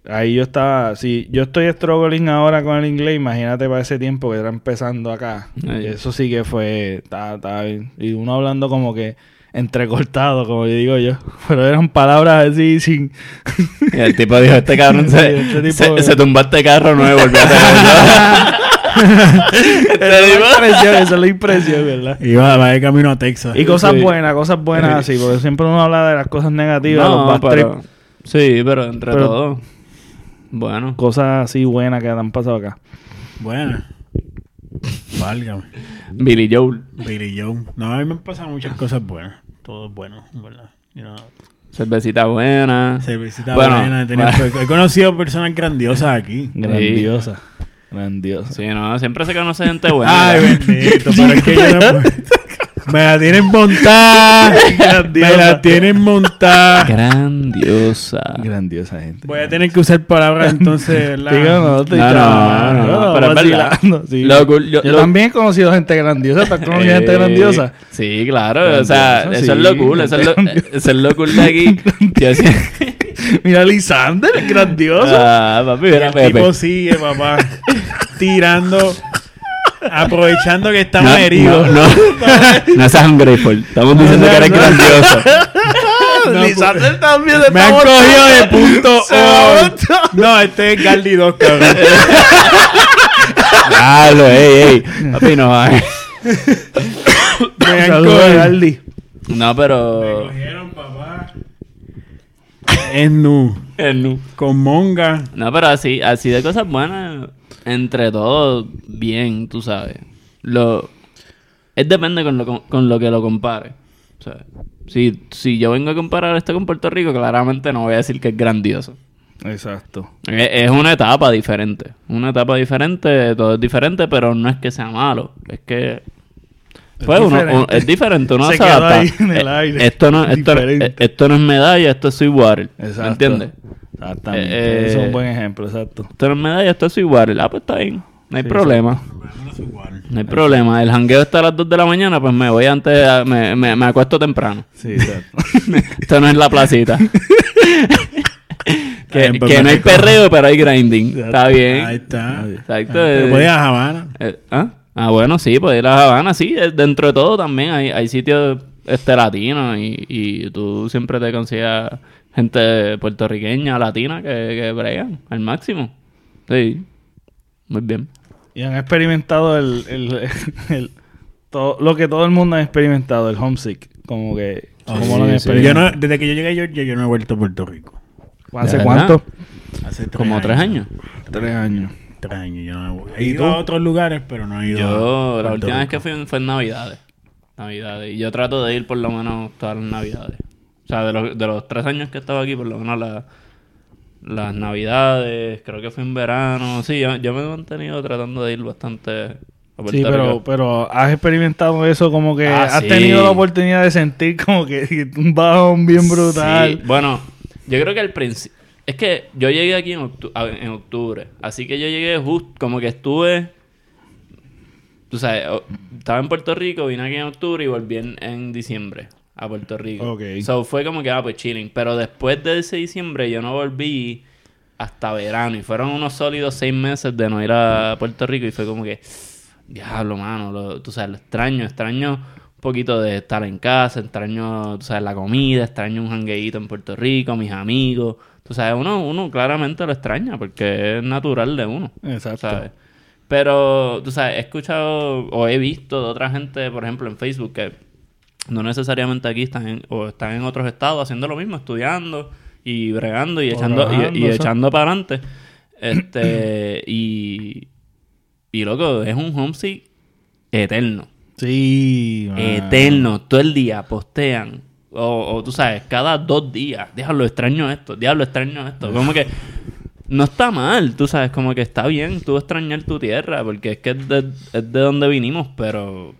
Ahí yo estaba, si yo estoy struggling ahora con el inglés, imagínate para ese tiempo que era empezando acá. Ay. Y eso sí que fue, estaba bien. Y uno hablando como que entrecortado, como yo digo yo. Pero eran palabras así sin... Y el tipo dijo, este cabrón (laughs) se, Sí, este tipo- se, se tumbó este carro nuevo, (laughs) (laughs) Esa es la impresión, esa es la impresión, ¿verdad? Iba va de camino a Texas. Y cosas Sí. buenas, cosas buenas Sí. así, porque siempre uno habla de las cosas negativas, No, pero... Sí, pero entre Pero- todo... Bueno. cosas así buenas que han pasado acá. Buena. Válgame. Billy Joel. Billy Joe. No, a mí me han pasado muchas cosas buenas. Todo es bueno, en ¿verdad? You know, Cervecita buena. cervecita Bueno, buena. he tenido- bueno. He conocido personas grandiosas aquí. Grandiosa. Grandiosa. Sí, no, siempre se conoce gente (laughs) buena. Ay, bendito, pero es que yo no Me la tienen montada. (laughs) Me la tienen montada. Grandiosa. Grandiosa gente. Voy a tener que usar palabras entonces. (laughs) Digo, no, estoy No, no, no, no, pero es vacilando, verdad. sí. Lo cool- yo- yo lo- también he conocido gente grandiosa. ¿Tú has conocido gente Eh, grandiosa? Sí, claro. o sea, eso es lo cool. Eso es lo, eso es lo cool de aquí. (laughs) Yo sí- Mira, Lisander, es grandioso. Ah, papi, mira, El Pepe. tipo sigue, papá. tirando. Aprovechando que estamos No, heridos. no, no, (laughs) no seas ungrateful. Estamos diciendo No, que eres no. grandioso. (laughs) No, Lisander también Me han cogido de punto. (laughs) No, este es Galdi 2, cabrón. Claro, ey, ey. Papi, no va. Me han cogido. Galdi. No, pero. cogieron, papá. En nu. Nu. Con monga. No, pero así, así de cosas buenas, entre todos, bien, tú sabes. Lo, es depende con lo, con, con lo que lo compare. O sea, si, si yo vengo a comparar esto con Puerto Rico, claramente no voy a decir que es grandioso. Exacto. Es, es una etapa diferente. Una etapa diferente, todo es diferente, pero no es que sea malo. Es que... Pues uno, diferente. uno- es diferente, uno (laughs) Se se, quedó adapta. ahí en el Eh, aire. Esto no, esto, esto no es medalla, esto es. Exacto. ¿Me entiendes? Exactamente. Eh, Eso es un buen ejemplo, exacto. Esto no es medalla, esto es water. Ah, pues está bien. No hay Sí, problema. No hay problema. El jangueo está a las 2 de la mañana, pues me voy antes, a- me, me, me acuesto temprano. Sí, exacto. (laughs) Esto no es la placita. (laughs) que, Bien, que no hay perreo, pero hay grinding. Está bien. Ahí está. Exacto. Pero eh, voy a Habana. eh, ¿ah? ah, bueno, sí, pues ir a Habana, sí. eh, Dentro de todo también hay, hay sitios este latinos y, y tú siempre te consigues gente puertorriqueña, latina que, que bregan al máximo. Sí. Muy bien. Y han experimentado el, el, (laughs) el- todo, lo que todo el mundo ha experimentado, el homesick. Como que... ¿Cómo sí, lo han sí. experimentado? Yo no, desde que yo llegué a Georgia, yo no he vuelto a Puerto Rico. ¿Hace ¿De cuánto? Hace tres Como tres años. Tres años. tres años. Yo no he ¿Y ido a otros lugares, pero no he ido Yo, a la última vez que fui fue en Navidades. Navidades. Y yo trato de ir por lo menos todas las Navidades. O sea, de los, de los tres años que estaba aquí, por lo menos la- las Navidades, creo que fue en verano. Sí, yo, yo me he mantenido tratando de ir bastante Sí, pero, Rico. pero has experimentado eso como que Ah, has sí. tenido la oportunidad de sentir como que (laughs) un bajón bien brutal. Sí, Bueno, yo creo que al principio... Es que yo llegué aquí en, octu- en octubre. Así que yo llegué justo... Como que estuve... Tú sabes, estaba en Puerto Rico, vine aquí en octubre y volví en, en diciembre a Puerto Rico. Ok. So fue como que, ah, pues chilling. Pero después de ese diciembre yo no volví hasta verano. Y fueron unos sólidos seis meses de no ir a Puerto Rico. Y fue como que, diablo, mano. lo- tú sabes, lo extraño. Extraño un poquito de estar en casa. Extraño, tú sabes, la comida. Extraño un jangueíto en Puerto Rico, mis amigos. Tú sabes, uno, uno claramente lo extraña porque es natural de uno. Exacto. ¿sabes? Pero, tú sabes, he escuchado o he visto de otra gente, por ejemplo, en Facebook, que no necesariamente aquí están en, o están en otros estados haciendo lo mismo, estudiando y bregando y echando, y, y echando para adelante. Este, (clears throat) y, y loco, es un homesick eterno. Sí. Eterno. Todo el día postean. O, o tú sabes, cada dos días. Diablo, extraño esto. Diablo, extraño esto. (laughs) Como que no está mal, tú sabes, como que está bien tú extrañar tu tierra, porque es que es de, es de donde vinimos, pero,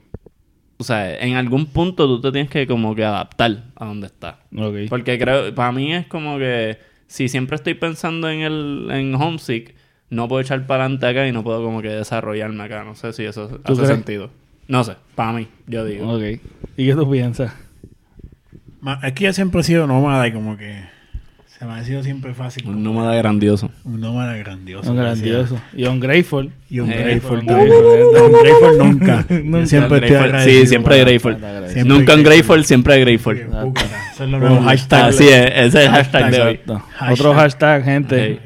o sea, en algún punto tú te tienes que como que adaptar a donde estás. Ok. Porque creo, para mí es como que si siempre estoy pensando en el en homesick, no puedo echar para adelante acá y no puedo como que desarrollarme acá. No sé si eso hace crees? sentido. No sé, para mí, yo digo. Ok. ¿Y qué tú piensas? Es que yo siempre he sido nómada y como que se me ha sido siempre fácil. Un nómada grandioso. Un nómada grandioso. Un grandioso. Y un grateful. Y un Eh, grateful un grateful. (laughs) Un grateful nunca. Siempre estoy Grateful- agradecido sí, siempre grateful. Siempre Nunca un grateful. siempre grateful. Sí, búscata. Eso es lo nuevo Ah, hashtag. Así es, ese es el hashtag de hoy. Otro hashtag, gente.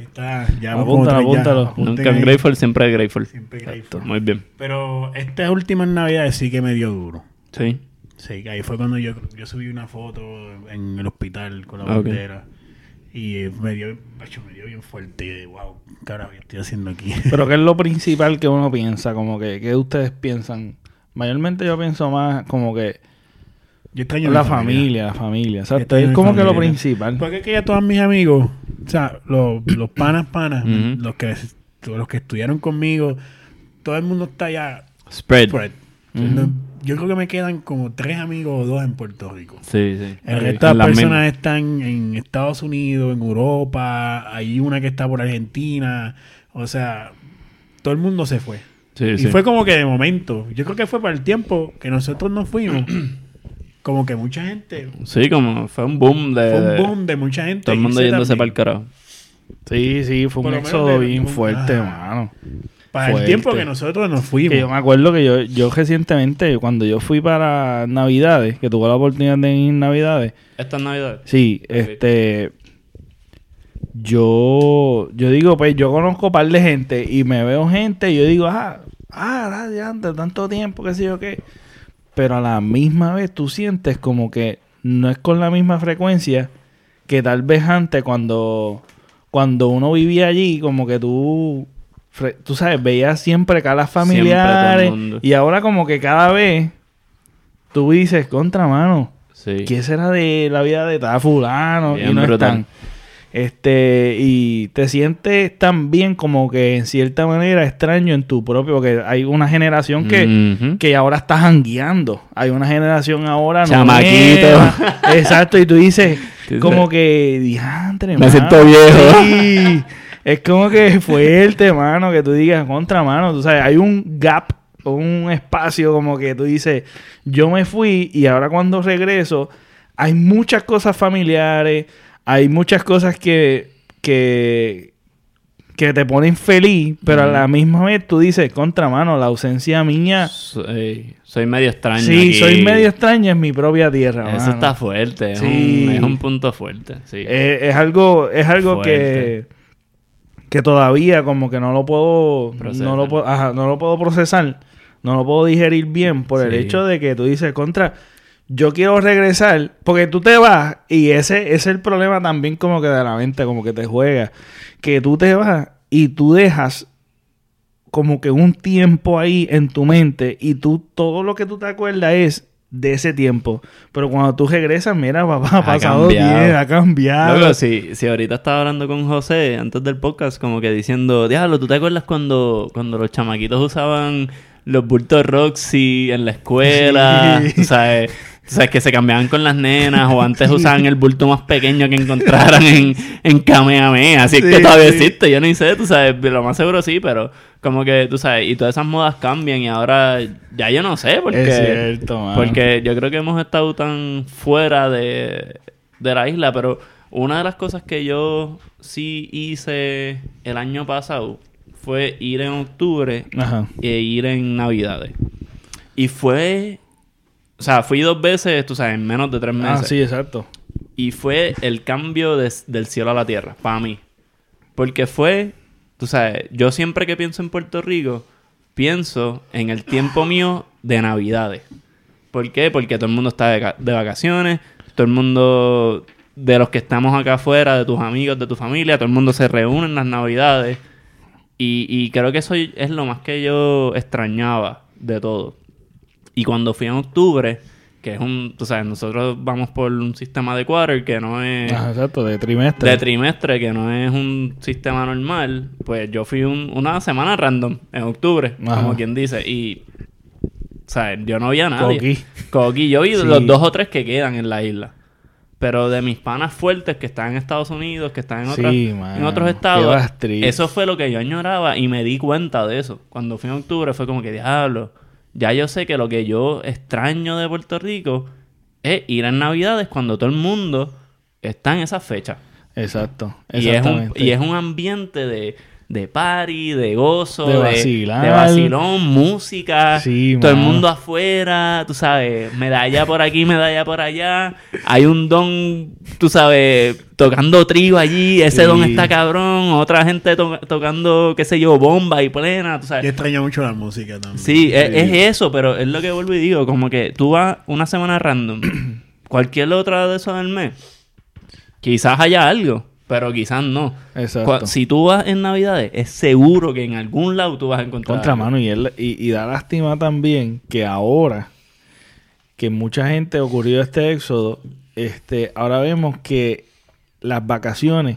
Ya Apúntalo, apúntalo. Nunca un grateful, siempre grateful. Siempre grateful. Muy bien. Pero estas últimas navidades sí que me dio duro. Sí. Sí, ahí fue cuando yo, yo subí una foto en el hospital con la Ok. bandera. Y me dio, macho, me dio bien fuerte. Y de, wow, carajo, ¿qué estoy haciendo aquí? (laughs) Pero ¿qué es lo principal que uno piensa? Como que, ¿qué ustedes piensan? Mayormente yo pienso más como que Yo extraño a la mi familia, la familia. A Es como que lo principal. Porque es que ya todos mis amigos, o sea, los, los panas panas, los que los que estudiaron conmigo, todo el mundo está ya Spread. spread. No- Yo creo que me quedan como tres amigos o dos en Puerto Rico. Sí, sí. El resto de las personas mismas. están en Estados Unidos, en Europa, hay una que está por Argentina, o sea, todo el mundo se fue. Sí, y sí. fue como que de momento, yo creo que fue para el tiempo que nosotros nos fuimos, (clears throat) como que mucha gente, Sí, como fue un boom de... fue un boom de mucha gente. Todo el mundo yéndose para el carajo. Sí, sí, fue Por un éxodo bien fuerte, ah. mano. Para el tiempo que nosotros nos fuimos. Que yo me acuerdo que yo, yo recientemente, cuando yo fui para Navidades, que tuve la oportunidad de ir en Navidades, Estas navidades. sí, este, yo, yo digo, pues yo conozco un par de gente y me veo gente y yo digo, ah, ah, antes tanto tiempo, qué sé yo qué. Pero a la misma vez tú sientes como que no es con la misma frecuencia que tal vez antes cuando, cuando uno vivía allí, como que tú, tú sabes, veías siempre calas familiares y ahora como que cada vez tú dices, contra mano, Sí. ¿qué será de la vida de tal fulano? Bien y no están. Este, y te sientes tan bien como que en cierta manera extraño en tu propio, porque hay una generación que, que ahora está jangueando. Hay una generación ahora Chamaquito. nueva. Exacto, y (laughs) tú dices, como que, diantre, Me mano". siento viejo. Sí. (laughs) Es como que (laughs) fuerte, mano, que tú digas contra mano. Tú sabes, hay un gap, un espacio como que tú dices, yo me fui y ahora cuando regreso, hay muchas cosas familiares, hay muchas cosas que, que, que te ponen feliz, pero a la misma vez tú dices, contra mano, la ausencia mía. Soy, soy medio extraño. Sí, aquí. soy medio extraña en mi propia tierra. Eso mano. está fuerte. Es, Sí. un, es un punto fuerte. Sí. Eh, es algo, es algo Fuerte. que todavía como que no lo puedo, Procesar. no lo puedo, ajá, no lo puedo procesar, no lo puedo digerir bien por el hecho de que tú dices contra, yo quiero regresar, porque tú te vas y ese, ese es el problema también como que de la mente, como que te juega, que tú te vas y tú dejas como que un tiempo ahí en tu mente y tú todo lo que tú te acuerdas es de ese tiempo. Pero cuando tú regresas, mira, papá, ha pasado bien, ha cambiado. Luego, si, si ahorita estaba hablando con José antes del podcast, como que diciendo, diablo, ¿tú te acuerdas cuando, cuando los chamaquitos usaban los bultos Roxy en la escuela? Sí. (laughs) Tú sabes, tú sabes que se cambiaban con las nenas o antes usaban el bulto más pequeño que encontraran en, en Kamehameha. Así es que todavía sí. existe, yo ni sé, tú sabes, lo más seguro sí, pero como que, tú sabes, y todas esas modas cambian y ahora ya yo no sé, porque... es cierto, mano. Porque yo creo que hemos estado tan fuera de, de la isla, pero una de las cosas que yo sí hice el año pasado fue ir en octubre Ajá. e ir en navidades. Y fue... O sea, fui dos veces, tú sabes, en menos de tres meses. Ah, sí, exacto. Y fue el cambio de- del cielo a la tierra, para mí. Porque fue, tú sabes, yo siempre que pienso en Puerto Rico, pienso en el tiempo mío de Navidades. ¿Por qué? Porque todo el mundo está de vacaciones, todo el mundo de los que estamos acá afuera, de tus amigos, de tu familia, todo el mundo se reúne en las Navidades. Y, y creo que eso es lo más que yo extrañaba de todo. Y cuando fui en octubre, que es un, tú sabes, nosotros vamos por un sistema de quarter que no es Ajá, exacto, de trimestre. de trimestre, que no es un sistema normal, pues yo fui un- una semana random en octubre, Ajá. como quien dice, y, ¿sabes? Yo no vi a nadie. Coqui. Coqui, yo vi Sí. los dos o tres que quedan en la isla. Pero de mis panas fuertes que están en Estados Unidos, que están en, Sí, otras- en mano. otros estados, eso fue lo que yo añoraba y me di cuenta de eso. Cuando fui en octubre fue como que, diablo, ya yo sé que lo que yo extraño de Puerto Rico es ir en Navidades cuando todo el mundo está en esas fechas. Exacto. Y es, un, y es un ambiente de, de party, de gozo, De de, vacilar. de vacilón, música, Sí, todo el mundo afuera, tú sabes, medalla por aquí, medalla por allá. Hay un don, tú sabes, tocando trío allí, ese Sí. don está cabrón, otra gente to- tocando, qué sé yo, bomba y plena, tú sabes. Yo extraño mucho la música también. Sí, es, es eso, pero es lo que vuelvo y digo, como que tú vas una semana random, (clears throat) cualquier otra de esos del mes, quizás haya algo, pero quizás no. Exacto. Si tú vas en Navidades, es seguro que en algún lado tú vas a encontrar Contra algo. mano y, él- y, y da lástima también que ahora que mucha gente ocurrió este éxodo, este, ahora vemos que las vacaciones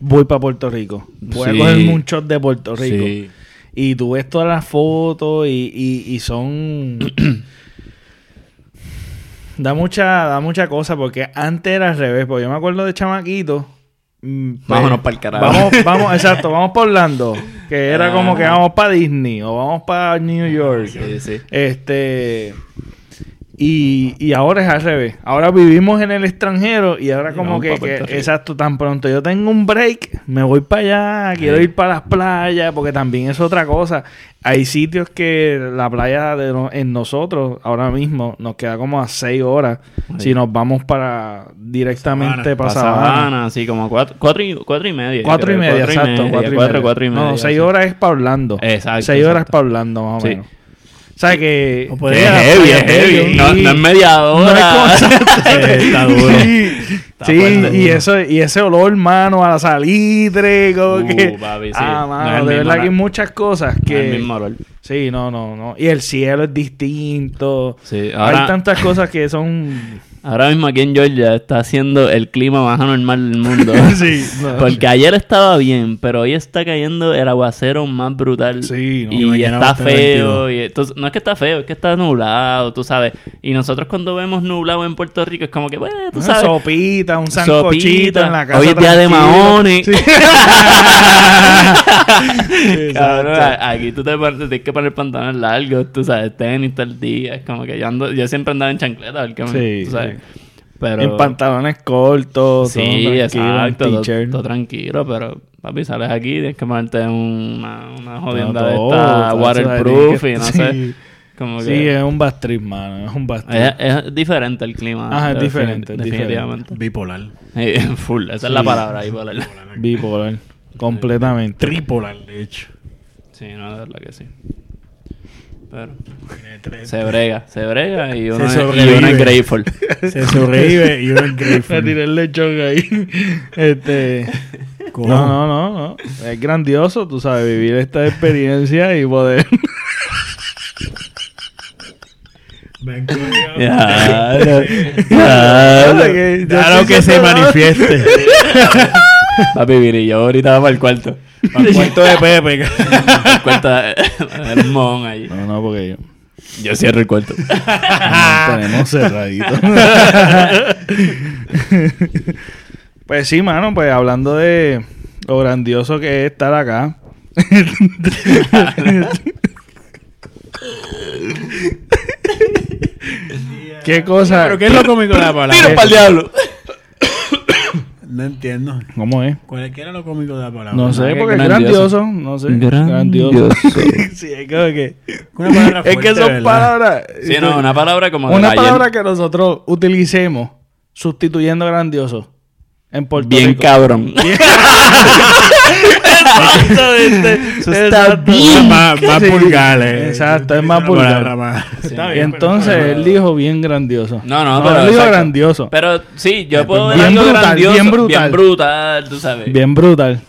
voy para Puerto Rico. Voy Sí. a cogerme un shot de Puerto Rico. Sí. Y tú ves todas las fotos y, y, y son... (clears throat) da mucha da mucha cosa porque antes era al revés. Porque yo me acuerdo de chamaquito. Mm, Vámonos pa'l carajo. Vamos, (laughs) vamos, exacto, vamos por Orlando. Que era como que vamos para Disney o vamos para New York. Sí, sí. Este... Y, y ahora es al revés. Ahora vivimos en el extranjero y ahora Y como que, exacto, tan pronto yo tengo un break, me voy para allá, quiero Sí. ir para las playas, porque también es otra cosa. Hay sitios que la playa de no- en nosotros ahora mismo nos queda como a seis horas Sí. si nos vamos para directamente para Pa' Sabana. Así como cuatro, cuatro, y, cuatro y media. yo Cuatro y creo, media, cuatro exacto. cuatro, y cuatro, media. cuatro y media. No, seis sí. horas es para Orlando. Exacto, Seis horas exacto. para Orlando, más o Sí. ¿Sabes que O puede es heavy, es heavy. No, no es media hora. No es (laughs) Está duro. Sí, sí, y eso y ese olor, mano, a la salitre, como Uh, que papi, sí. ah, No mano, el de verdad que hay muchas cosas No es que el mismo olor. sí, no, no, no, y el cielo es distinto. Sí, ahora- Hay tantas cosas que son Ahora mismo aquí en Georgia está haciendo el clima más anormal del mundo. (laughs) sí, no. Porque ayer estaba bien, pero hoy está cayendo el aguacero más brutal. Sí, no. Y está feo. 22. Y entonces, no es que está feo, es que está nublado, tú sabes. Y nosotros cuando vemos nublado en Puerto Rico es como que, bueno, tú Una sabes. sopita, un sancochito en la casa. Hoy es día de maones. Sí. (laughs) Cabrón, aquí tú te, pones- tienes que poner pantalones largos, tú sabes, tenis todo el día. Es como que yo ando, yo siempre andaba en chancleta, porque Sí, tú sabes. Sí. Pero, En pantalones cortos, Sí, todo tranquilo, exacto, en todo, t-shirt. todo tranquilo, pero papi, sales aquí, tienes que ponerte una, una jodienda de todo, esta waterproof y no sí. sé. Como Sí, que es un bad trip, mano, es un bad trip. es, es diferente el clima. Ajá, es diferente, es definitivamente. Bipolar. Sí, (laughs) full, esa es la Sí. palabra ahí por Bipolar, completamente. Tripolar, de hecho. Sí, no, de verdad que sí. Pero se brega, se brega y uno, Se es, y sobrevive. uno es grateful. Se sobrevive y uno es grateful. tiré el lechón ahí. Este. No, no, no, no. Es grandioso, tú sabes, vivir esta experiencia y poder. Ya, Claro que se manifieste. Papi, mire, yo ahorita vamos al cuarto. Al cuarto de Pepe. Al cuarto, el (laughs) mojón ahí. No, no, porque yo. Yo cierro el cuarto. Nos tenemos cerradito. (laughs) pues sí, mano, pues hablando de lo grandioso que es estar acá. (laughs) ¿Qué cosa? ¿Pero qué es lo cómico de la palabra? ¡Tiro para el diablo! No entiendo. ¿Cómo es? ¿Cuál es, ¿Qué era lo cómico de la palabra? No sé, que porque es grandioso. grandioso. No sé. Grandioso. (laughs) sí, es como que. Una palabra es que fuerte, son ¿verdad? palabras. Sí, no, una palabra como Una ayer. palabra que nosotros utilicemos sustituyendo grandioso en Puerto Bien Rico. cabrón. Exactamente. (laughs) (laughs) Eso está bien. Más, más Sí. vulgar. eh. Exacto, es más más. Está Y bien, entonces pero- él dijo bien grandioso. No, no, pero él dijo grandioso. Pero sí, yo puedo ver Bien algo brutal, grandioso. bien brutal. Bien brutal, tú sabes. Bien brutal.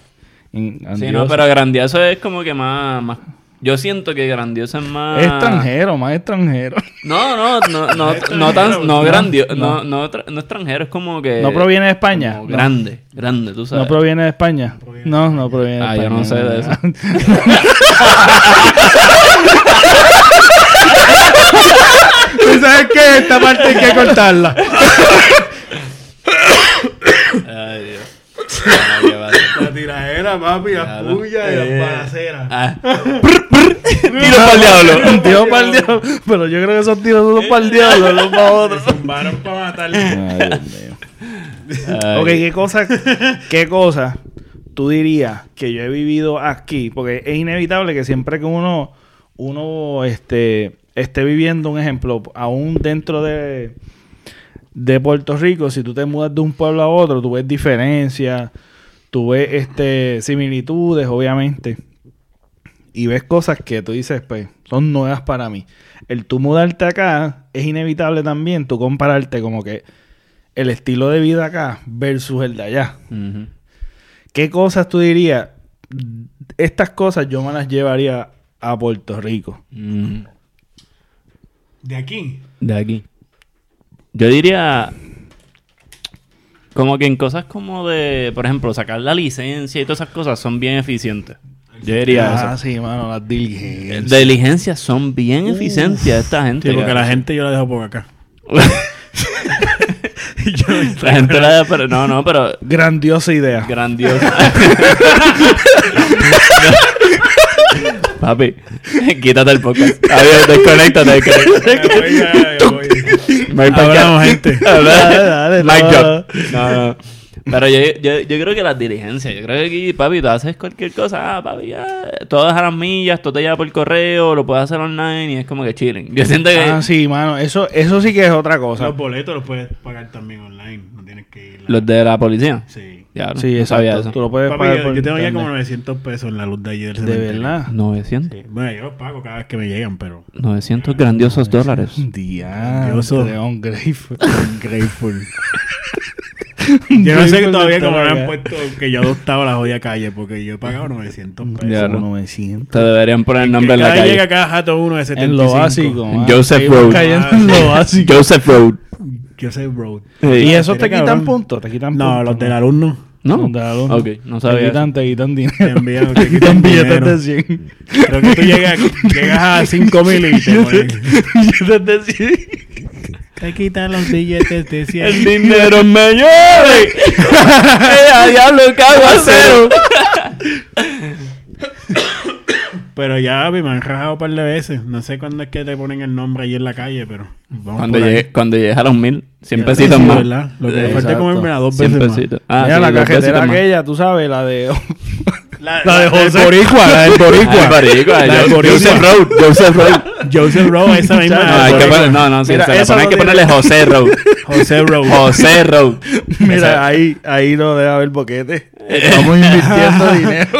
Y Sí, grandioso. no, pero grandioso es como que más, más... Yo siento que grandioso es más... Extranjero, más extranjero. No, no, no, no, (laughs) no tan... No grandio... No, no, tra- no extranjero, es como que... ¿No proviene de España? grande, grande, tú sabes. ¿No proviene de España? No, no proviene de Ah, España. yo no sé de eso. ¿Tú sabes qué? Esta parte hay que cortarla. Ay, Dios. (laughs) La tiradera, papi, las pullas y las Eh. balaceras. Ah. (laughs) Tiro para el diablo. Tiro para el diablo. Pero yo creo que esos tiros son para el diablo, no para otro. Zumbaron para matar. Ay, Dios mío. Ay. Ok, ¿qué cosa, (laughs) qué cosa tú dirías que yo he vivido aquí? Porque es inevitable que siempre que uno, uno este, esté viviendo un ejemplo, aún dentro de, de Puerto Rico, si tú te mudas de un pueblo a otro, tú ves diferencias, tú ves este, similitudes, obviamente. Y ves cosas que tú dices, pues, son nuevas para mí. El tú mudarte acá es inevitable también, tú compararte como que el estilo de vida acá versus el de allá. ¿Qué cosas tú dirías? Estas cosas yo me las llevaría a Puerto Rico. De aquí. De aquí. Yo diría... Como que en cosas como de... Por ejemplo, sacar la licencia y todas esas cosas son bien eficientes. Yo diría Ah, eso. sí, mano, las diligencias. Diligencias son bien eficientes esta gente. Sí, porque cara. la gente yo la dejo por acá. (laughs) La gente la pero no, no, pero Grandiosa idea. grandiosa. (laughs) (laughs) Papi, (laughs) quítate el podcast. Adiós, desconéctate, desconéctate. Ya voy, ya, ya voy. Me voy Hablamos, gente. Dale, dale, Mic no. drop. No, no. Pero yo, yo, yo creo que las diligencias, yo creo que aquí, papi, tú haces cualquier cosa, ah, papi, ya, todas a las millas, todo te llega por correo, lo puedes hacer online y es como que chilling. Yo siento que Ah, sí, mano. Eso, eso sí que es otra cosa. Los boletos los puedes pagar también online. No tienes que ir. los de la policía, Sí. Ya, Sí, no sabía eso. Tú lo puedes Papi, pagar yo, por yo tengo ya como 900 pesos en la luz de allí del De cementerio. verdad. 900, Sí. Bueno, yo los pago cada vez que me llegan, pero... 900 grandiosos dólares. (laughs) Diablo, (laughs) un grateful. Grateful. (laughs) yo no sé Grateful todavía de cómo me han puesto que yo adoptaba la jodida calle, porque yo he pagado 900 pesos. Ya, Como no. 900. Te deberían poner el nombre en la Cada calle. llega cada jato uno de 75. En lo básico. Mano. Joseph Road. Ah, en sí. lo básico. Joseph Road. Soy bro. ¿Y eso te quitan puntos? ¿Te quitan No, los del alumno ¿No? Alumno. Ok, no Te sabía. quitan, te quitan te dinero. envían, (laughs) te Te quitan billetes de 100. Creo que tú llegas, llegas a 5 mil y te. Billetes de 100. Te quitan los billetes de 100. El dinero me llueve. (laughs) ¡Eh, a diablo, cago a cero! (laughs) Pero ya me han rajado un par de veces. No sé cuándo es que te ponen el nombre ahí en la calle, pero... vamos Cuando llegues cuando llegues a los mil, 100 Ya, pesitos más. ¿verdad? Lo que me falta es comerme a dos 100 veces más. pesitos. Ah, Mira, sí, la cajetera pesitos más. aquella, tú sabes, la de... (laughs) La, La de José. Boricua, la del Boricua. Ah, boricua, La del Boricua. Joseph Road, (laughs) Joseph Road. Joseph Rowe, esa misma. No, hay que poner, no, no, si Mira, se la eso pone hay que ponerle (laughs) José Road. José Rowe. José Road. Mira, ahí, ahí no debe haber boquete. Estamos invirtiendo dinero.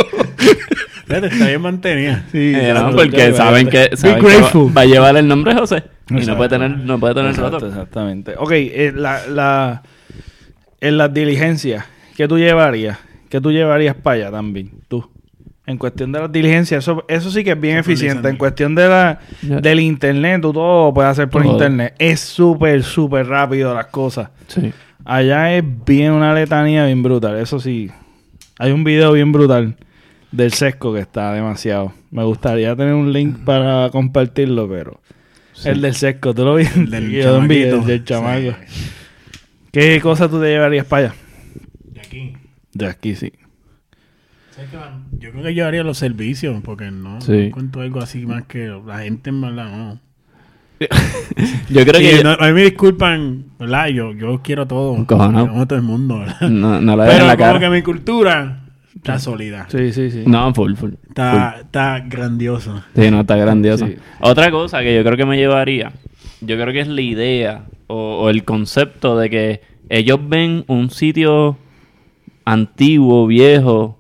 Fíjate, está bien mantenida. (laughs) Sí, Eh, no, porque saben que, saben que va, grateful. va a llevar el nombre José. Y no Exacto. puede tener, no puede tener Exacto, otro. exactamente. Ok, eh, la, la, en las diligencias, ¿qué tú llevarías? ¿Qué tú llevarías para allá también? Tú. En cuestión de las diligencias, eso, eso sí que es bien eficiente. En cuestión de la, Ya. del internet, tú todo lo puedes hacer por Todo. internet. Es súper, súper rápido las cosas. Sí. Allá es bien una letanía bien brutal. Eso sí. Hay un video bien brutal del sesco que está demasiado. Me gustaría tener un link para compartirlo, pero... El del sesco, ¿tú lo viste? El del Yo el del chamaco. Sí. ¿Qué cosa tú te llevarías para allá? De aquí. De aquí, sí. Yo creo que yo haría los servicios, porque no, Sí. no encuentro algo así más que la gente en verdad, no. (laughs) Yo creo que no, a mí me disculpan, ¿verdad? Yo, yo quiero todo. Cojonao. Yo amo a todo el mundo, ¿verdad? no, no la Pero en la como cara. que mi cultura está sólida. Sí, sí, sí. No, full, full. Está, está grandioso. Sí, no, está grandioso. Sí. Otra cosa que yo creo que me llevaría, yo creo que es la idea o, o el concepto de que ellos ven un sitio antiguo, viejo,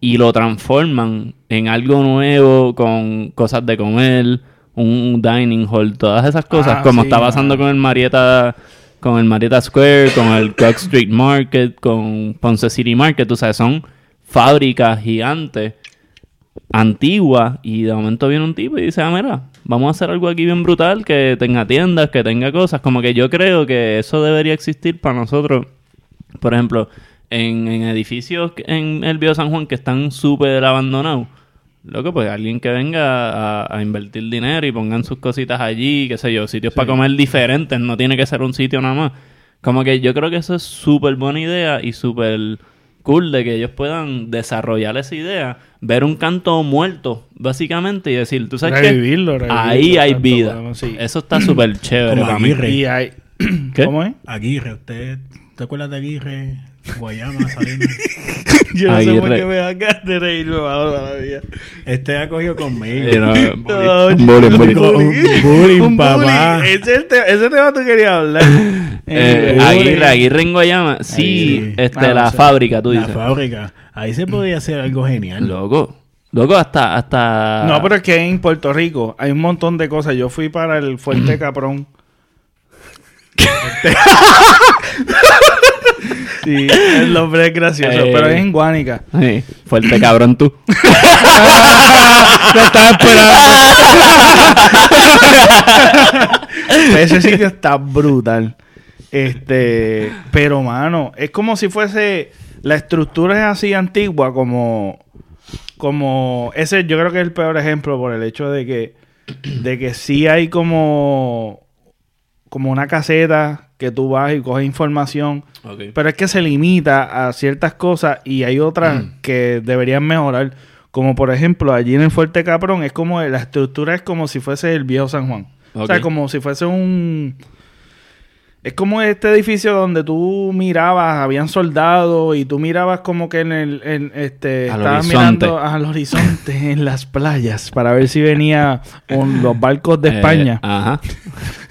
y lo transforman en algo nuevo con cosas de comer, un dining hall, todas esas cosas, Ah, como sí, está pasando mano. con el Marietta con el Marietta Square, con el Cook Street Market, con Ponce City Market, tú sabes, son fábricas gigantes antigua y de momento viene un tipo y dice, ah, mira, vamos a hacer algo aquí bien brutal, que tenga tiendas, que tenga cosas. Como que yo creo que eso debería existir para nosotros. Por ejemplo, en, en edificios en el Bio San Juan que están súper abandonados. Loco, pues alguien que venga a, a invertir dinero y pongan sus cositas allí, qué sé yo, sitios para comer diferentes, no tiene que ser un sitio nada más. Como que yo creo que eso es súper buena idea y súper cool de que ellos puedan desarrollar esa idea, ver un canto muerto, básicamente, y decir, tú sabes Revivirlo, que revivirlo, ahí hay vida. podemos, sí. Eso está súper chévere Como para mí. Aguirre. Y hay... ¿Qué? ¿Cómo es? Aguirre, ¿usted te acuerdas de Aguirre? Guayama, Salinas. (laughs) Yo no sé por qué me da ganas de reírme ahora la vida. Este ha cogido conmigo. Sí, no, (laughs) No, bullying, bullying, Un bullying. bullying, Un papá. Ese, es el te- ese tema tú querías hablar. (laughs) Eh, Eh, Aguirre, Aguirre en Guayama, sí, sí. este, Ah, la fábrica, tú La dices. fábrica. Ahí se podía hacer algo genial. Loco, loco, hasta, hasta... No, pero es que en Puerto Rico hay un montón de cosas. Yo fui para el Fuerte (clears throat) Caprón. (laughs) sí, el nombre es gracioso, Eh. pero es en Guánica. Sí, fuerte cabrón tú. (laughs) Lo estaba esperando. (laughs) Ese sitio está brutal. Este, pero mano, es como si fuese la estructura es así antigua como como ese yo creo que es el peor ejemplo por el hecho de que de que sí hay como como una caseta que tú vas y coges información pero es que se limita a ciertas cosas y hay otras que deberían mejorar. Como por ejemplo, allí en el Fuerte Caprón es como la estructura es como si fuese el viejo San Juan. O sea, como si fuese un... Es como este edificio donde tú mirabas, habían soldados y tú mirabas como que en el... en, este, Al estabas horizonte. mirando al horizonte en las playas para ver si venía un- los barcos de Eh, España. Ajá. (laughs)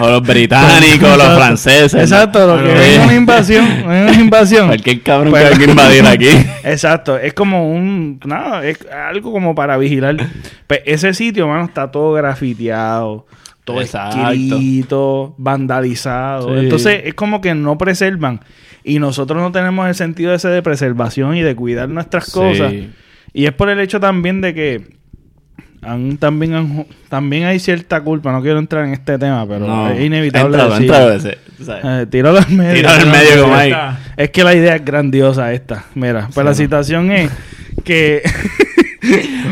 O los británicos, los franceses. Exacto, lo que es una invasión, es una invasión. (laughs) Cualquier cabrón Pues- que hay que invadir aquí. Exacto, es como un. Nada, es algo como para vigilar. Pues ese sitio, mano, está todo grafiteado, todo escrito, vandalizado. Sí. Entonces, es como que no preservan. Y nosotros no tenemos el sentido ese de preservación y de cuidar nuestras Sí. cosas. Y es por el hecho también de que. Han- también, han- también hay cierta culpa, no quiero entrar en este tema, pero No, es inevitable. entra, decir. entra a veces, tú sabes. Eh, tíralo al medio. Tíralo al medio como ahí. Es que la idea es grandiosa esta. Mira, pues la situación es que...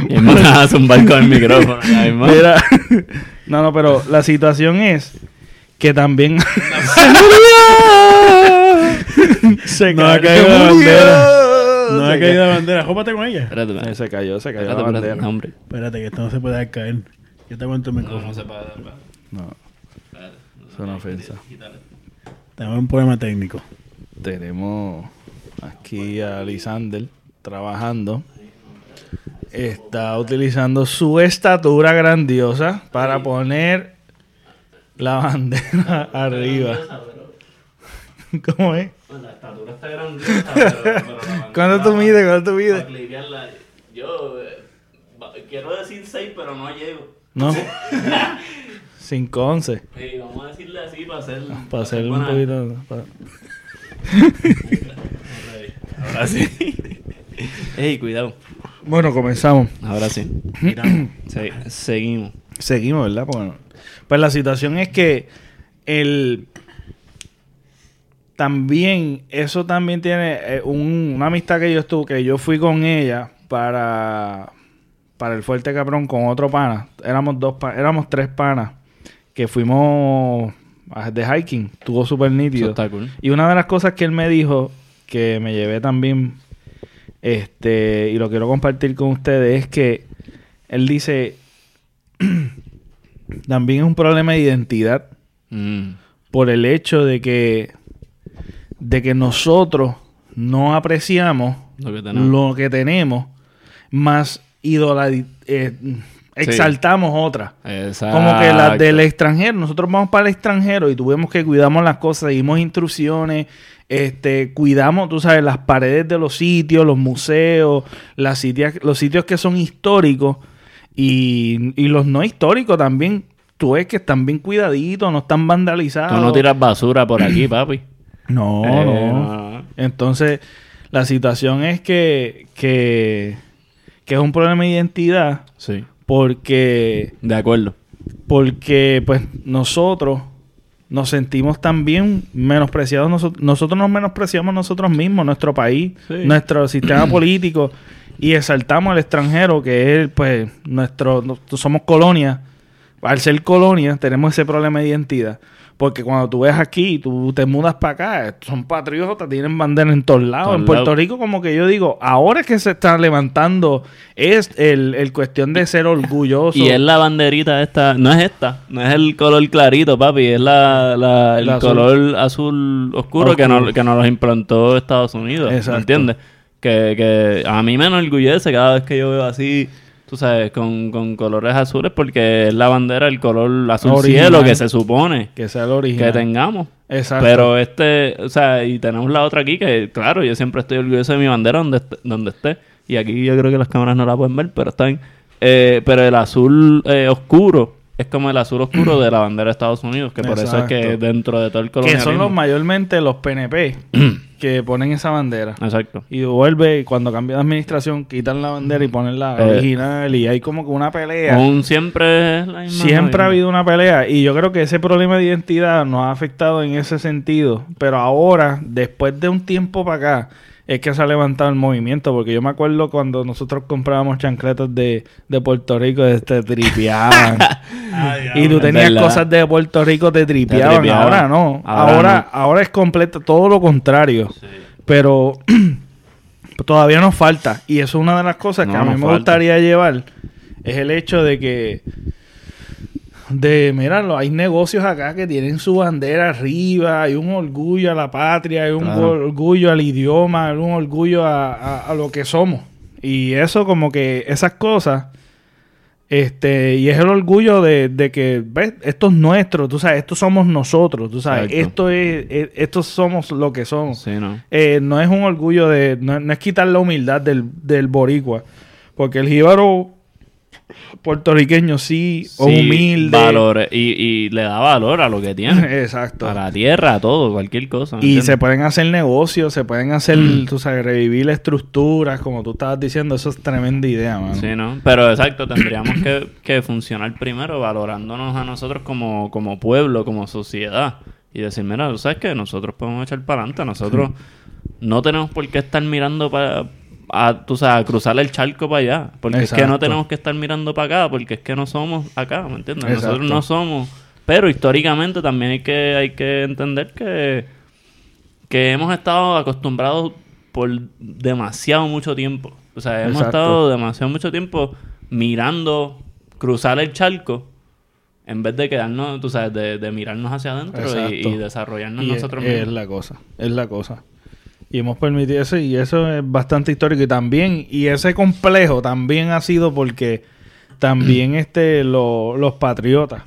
Y un barco en el micrófono. Mira, (laughs) no, no, pero la situación es que también... (laughs) (laughs) se No ha cayó, caído la murió. bandera. No Se ha caído la bandera. Jópate con ella. Espérate, espérate. Se cayó, se cayó la Espérate, espérate, bandera. no, hombre. Espérate, que esto no se puede dejar caer. Yo te aguanto el micrófono. se puede dar. No, es una ofensa. Tenemos un problema técnico. Tenemos aquí a Lisander trabajando. Está utilizando su estatura grandiosa para poner la bandera (laughs) arriba. (laughs) ¿Cómo es? La estatura está grandiosa, pero, (laughs) ¿Cuánto tú mides? ¿Cuánto tú mides? Yo eh, quiero decir 6, pero no llego. No. 5'11. (laughs) Sí, vamos a decirle así para hacer. Para hacer un buena- poquito. para- Ahora sí. Ey, cuidado. Bueno, comenzamos. Ahora sí. (clears throat) Se- seguimos. Seguimos, ¿verdad? Bueno, pues la situación es que el también eso también tiene eh, un- una amistad que yo estuve que yo fui con ella para para el fuerte cabrón con otro pana éramos dos pa- éramos tres panas que fuimos de hiking estuvo súper nítido cool. y una de las cosas que él me dijo que me llevé también este y lo quiero compartir con ustedes es que él dice (clears throat) también es un problema de identidad Mm. por el hecho de que de que nosotros no apreciamos Lo que tenemos. lo que tenemos más eh, exaltamos otra Exacto. como que las del extranjero nosotros vamos para el extranjero y tuvimos que cuidamos las cosas seguimos instrucciones este cuidamos tú sabes las paredes de los sitios los museos las sitias, los sitios que son históricos y, y los no históricos también tú ves que están bien cuidaditos no están vandalizados Tú no tiras basura por aquí, papi. No, Eh, no. Entonces, la situación es que, que, que es un problema de identidad Sí. porque, De acuerdo. porque pues nosotros nos sentimos también menospreciados. Nosotros, nosotros nos menospreciamos nosotros mismos, nuestro país, Sí. nuestro sistema (clears throat) político y exaltamos al extranjero que es pues nuestro, somos colonia. Al ser colonia tenemos ese problema de identidad. Porque cuando tú ves aquí, tú te mudas para acá, son patriotas, tienen bandera en todos lados. En Puerto. Rico, como que yo digo, ahora es que se está levantando, es el, el cuestión de ser orgulloso. Y es la banderita esta, no es esta, no es el color clarito, papi, es la, la- el azul. color azul oscuro, Que, nos, que nos los implantó Estados Unidos, ¿me Exacto. entiendes? Que, que a mí me enorgullece cada vez que yo veo así, tú sabes, con, con colores azules, porque es la bandera, el color azul Original. cielo que se supone que sea el original. que tengamos. Exacto. Pero este, o sea, y tenemos la otra aquí que, claro, yo siempre estoy orgulloso de mi bandera donde esté. Donde esté. Y aquí yo creo que las cámaras no la pueden ver, pero está bien. Eh, pero el azul eh, oscuro es como el azul oscuro de la bandera de Estados Unidos, que por eso es que dentro de todo el que son los colonialismo... mayormente los PNP (clears throat) que ponen esa bandera. Exacto. Y vuelve, y cuando cambia de administración, quitan la bandera y ponen la Eh. original. Y hay como que una pelea. Aún siempre es la misma... Siempre ha habido una pelea y yo creo que ese problema de identidad nos ha afectado en ese sentido. Pero ahora, después de un tiempo para acá, es que se ha levantado el movimiento. Porque yo me acuerdo cuando nosotros comprábamos chancletas de, de Puerto Rico, te tripeaban. (laughs) y tú tenías verdad. cosas de Puerto Rico, te tripeaban. tripeaban. Ahora no. Ahora Ahora, ahora, es completo, todo lo contrario. Pero (clears throat) todavía nos falta. Y eso es una de las cosas que a mí me falta. gustaría llevar. Es el hecho de que de, míralo, hay negocios acá que tienen su bandera arriba, hay un orgullo a la patria, hay un Claro. orgullo al idioma, hay un orgullo a, a- a lo que somos. Y eso como que esas cosas, este, y es el orgullo de, de que, ves, esto es nuestro, tú sabes, esto somos nosotros, tú sabes, Exacto. esto es, es- esto somos lo que somos. Sí, ¿no? Eh, no es un orgullo de, no, no es quitar la humildad del, del boricua, porque el jíbaro puertorriqueño sí, Sí, humilde. valore- y, y le da valor a lo que tiene. (laughs) Exacto. a la tierra, a todo, cualquier cosa. ¿me Y entiendes? se pueden hacer negocios, se pueden hacer, tú sabes, revivir estructuras, como tú estabas diciendo, eso es tremenda idea, mano. Sí, ¿no? Pero exacto, tendríamos que, que funcionar primero valorándonos a nosotros como, como pueblo, como sociedad. Y decir, mira, ¿tú sabes que Nosotros podemos echar para adelante. Nosotros no tenemos por qué estar mirando para... A, tú sabes, a cruzar el charco para allá. Porque es que no tenemos que estar mirando para acá. Porque es que no somos acá, ¿me entiendes? Nosotros no somos... Pero históricamente también hay que, hay que entender que, que hemos estado acostumbrados por demasiado mucho tiempo. O sea, hemos Exacto. estado demasiado mucho tiempo mirando cruzar el charco en vez de quedarnos, tú sabes, de, de mirarnos hacia adentro y, desarrollarnos Y nosotros es, es mismos. la cosa, es la cosa. Y hemos permitido eso y eso es bastante histórico y también, y ese complejo también ha sido porque también (clears throat) este lo- los patriotas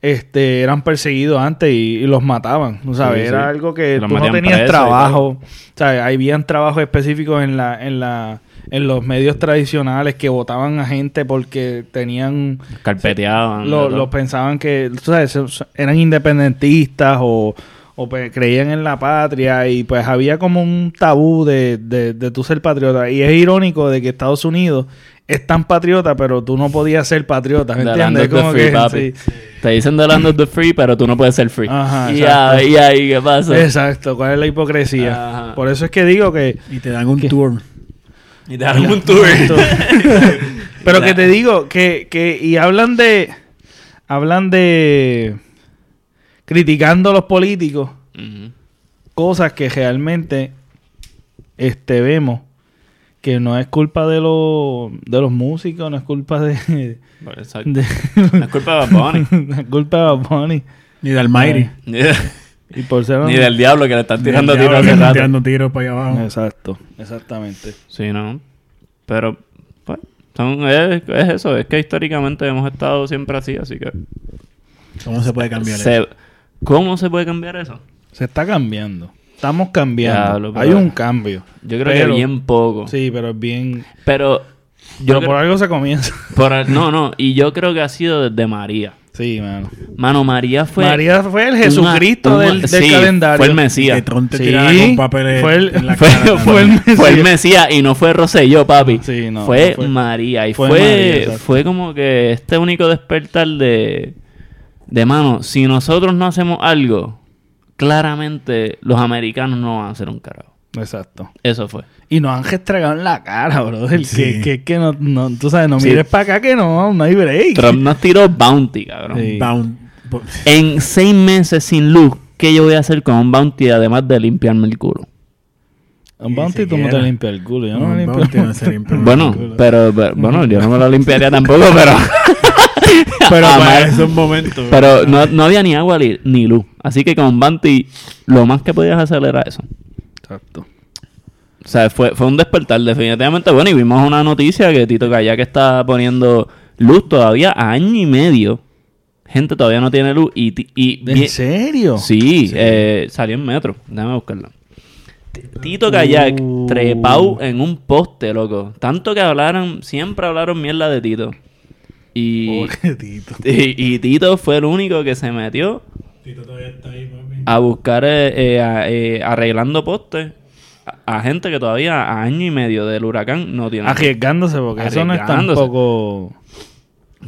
este eran perseguidos antes y, y los mataban, ¿no sabes? Sí, Era algo que Los tú no tenías trabajo, ¿sabes? Habían trabajos específicos en la en la en los medios tradicionales que votaban a gente porque tenían Carpeteaban. lo, de todo. lo pensaban que tú sabes, eran independentistas o, o pues, creían en la patria y pues había como un tabú de, de, de tú ser patriota. Y es irónico de que Estados Unidos es tan patriota, pero tú no podías ser patriota, ¿me entiendes? Como free, que, papi. sí. Te dicen the land of the free, pero tú no puedes ser free. Ajá, y, ahí, y ahí, ¿qué pasa? Exacto, ¿cuál es la hipocresía? Ajá. Por eso es que digo que... Y te dan un tour. Y te dan un tour. (laughs) (laughs) Pero que te digo que, que y hablan de hablan de criticando a los políticos Ujú. cosas que realmente este vemos que no es culpa de los de los músicos, no es culpa de, exacto. de No es culpa de Bad Bunny. (laughs) no es culpa de Bad Bunny. Ni de Almighty. Ni, de- y por ser ni del diablo que le están tirando del tiros hace rato. tirando tiros para allá abajo. Exacto, exactamente. Sí, no. Pero, pues, son, es, es eso. Es que históricamente hemos estado siempre así, así que... ¿Cómo se puede cambiar eso? ¿Cómo se puede cambiar eso? Se está cambiando. Estamos cambiando. Hay un cambio. Yo creo Pero- que bien poco. Sí, pero es bien Pero... Yo Pero creo- por algo se comienza. (laughs) por- no, no. Y yo creo que ha sido desde María. Sí, mano. Mano, María fue... María fue el Jesucristo una- del, del sí, calendario. Fue el Mesías. Sí, tirara con papeles fue el- en la (laughs) Fue, cara. fue el, Mesías. fue el Mesías y no fue Rosselló, papi. Sí, no, fue, no fue. María. Y Fue fue, María, exacto. fue como que este único despertar de, de mano. Si nosotros no hacemos algo, claramente los americanos no van a hacer un carajo. Exacto. Eso fue. Y nos han restregado en la cara, brother. Sí. Que, que, que no, no, tú sabes, no Sí. mires para acá que no, no hay break. Trump nos tiró bounty, cabrón. Sí. Po- En seis meses sin luz, ¿qué yo voy a hacer con un bounty además de limpiarme el culo? Un bounty tú no te limpias el culo. Yo no, No, me un limpio bounty no se limpia el Bueno, culo. pero, pero- bueno, yo no me lo limpiaría (laughs) tampoco, pero... (laughs) (laughs) Pero Amar- para esos momentos. Pero no, no había ni agua ni, ni luz. Así que con Bounty lo más que podías hacer era eso. Exacto. O sea, fue, fue un despertar definitivamente. Bueno, y vimos una noticia que Tito Kayak está poniendo luz todavía a año y medio. Gente todavía no tiene luz y... y ¿En serio? Sí, eh, salió en metro. Déjame buscarla. Tito Kayak Uh. trepau en un poste, loco. Tanto que hablaron, siempre hablaron mierda de Tito. Y, Tito. (laughs) y, y Tito fue el único que se metió Tito todavía está ahí, papi. a buscar eh, eh, a- eh, arreglando postes a, a gente que todavía a año y medio del huracán no tiene. Arriesgándose porque eso no es tampoco... O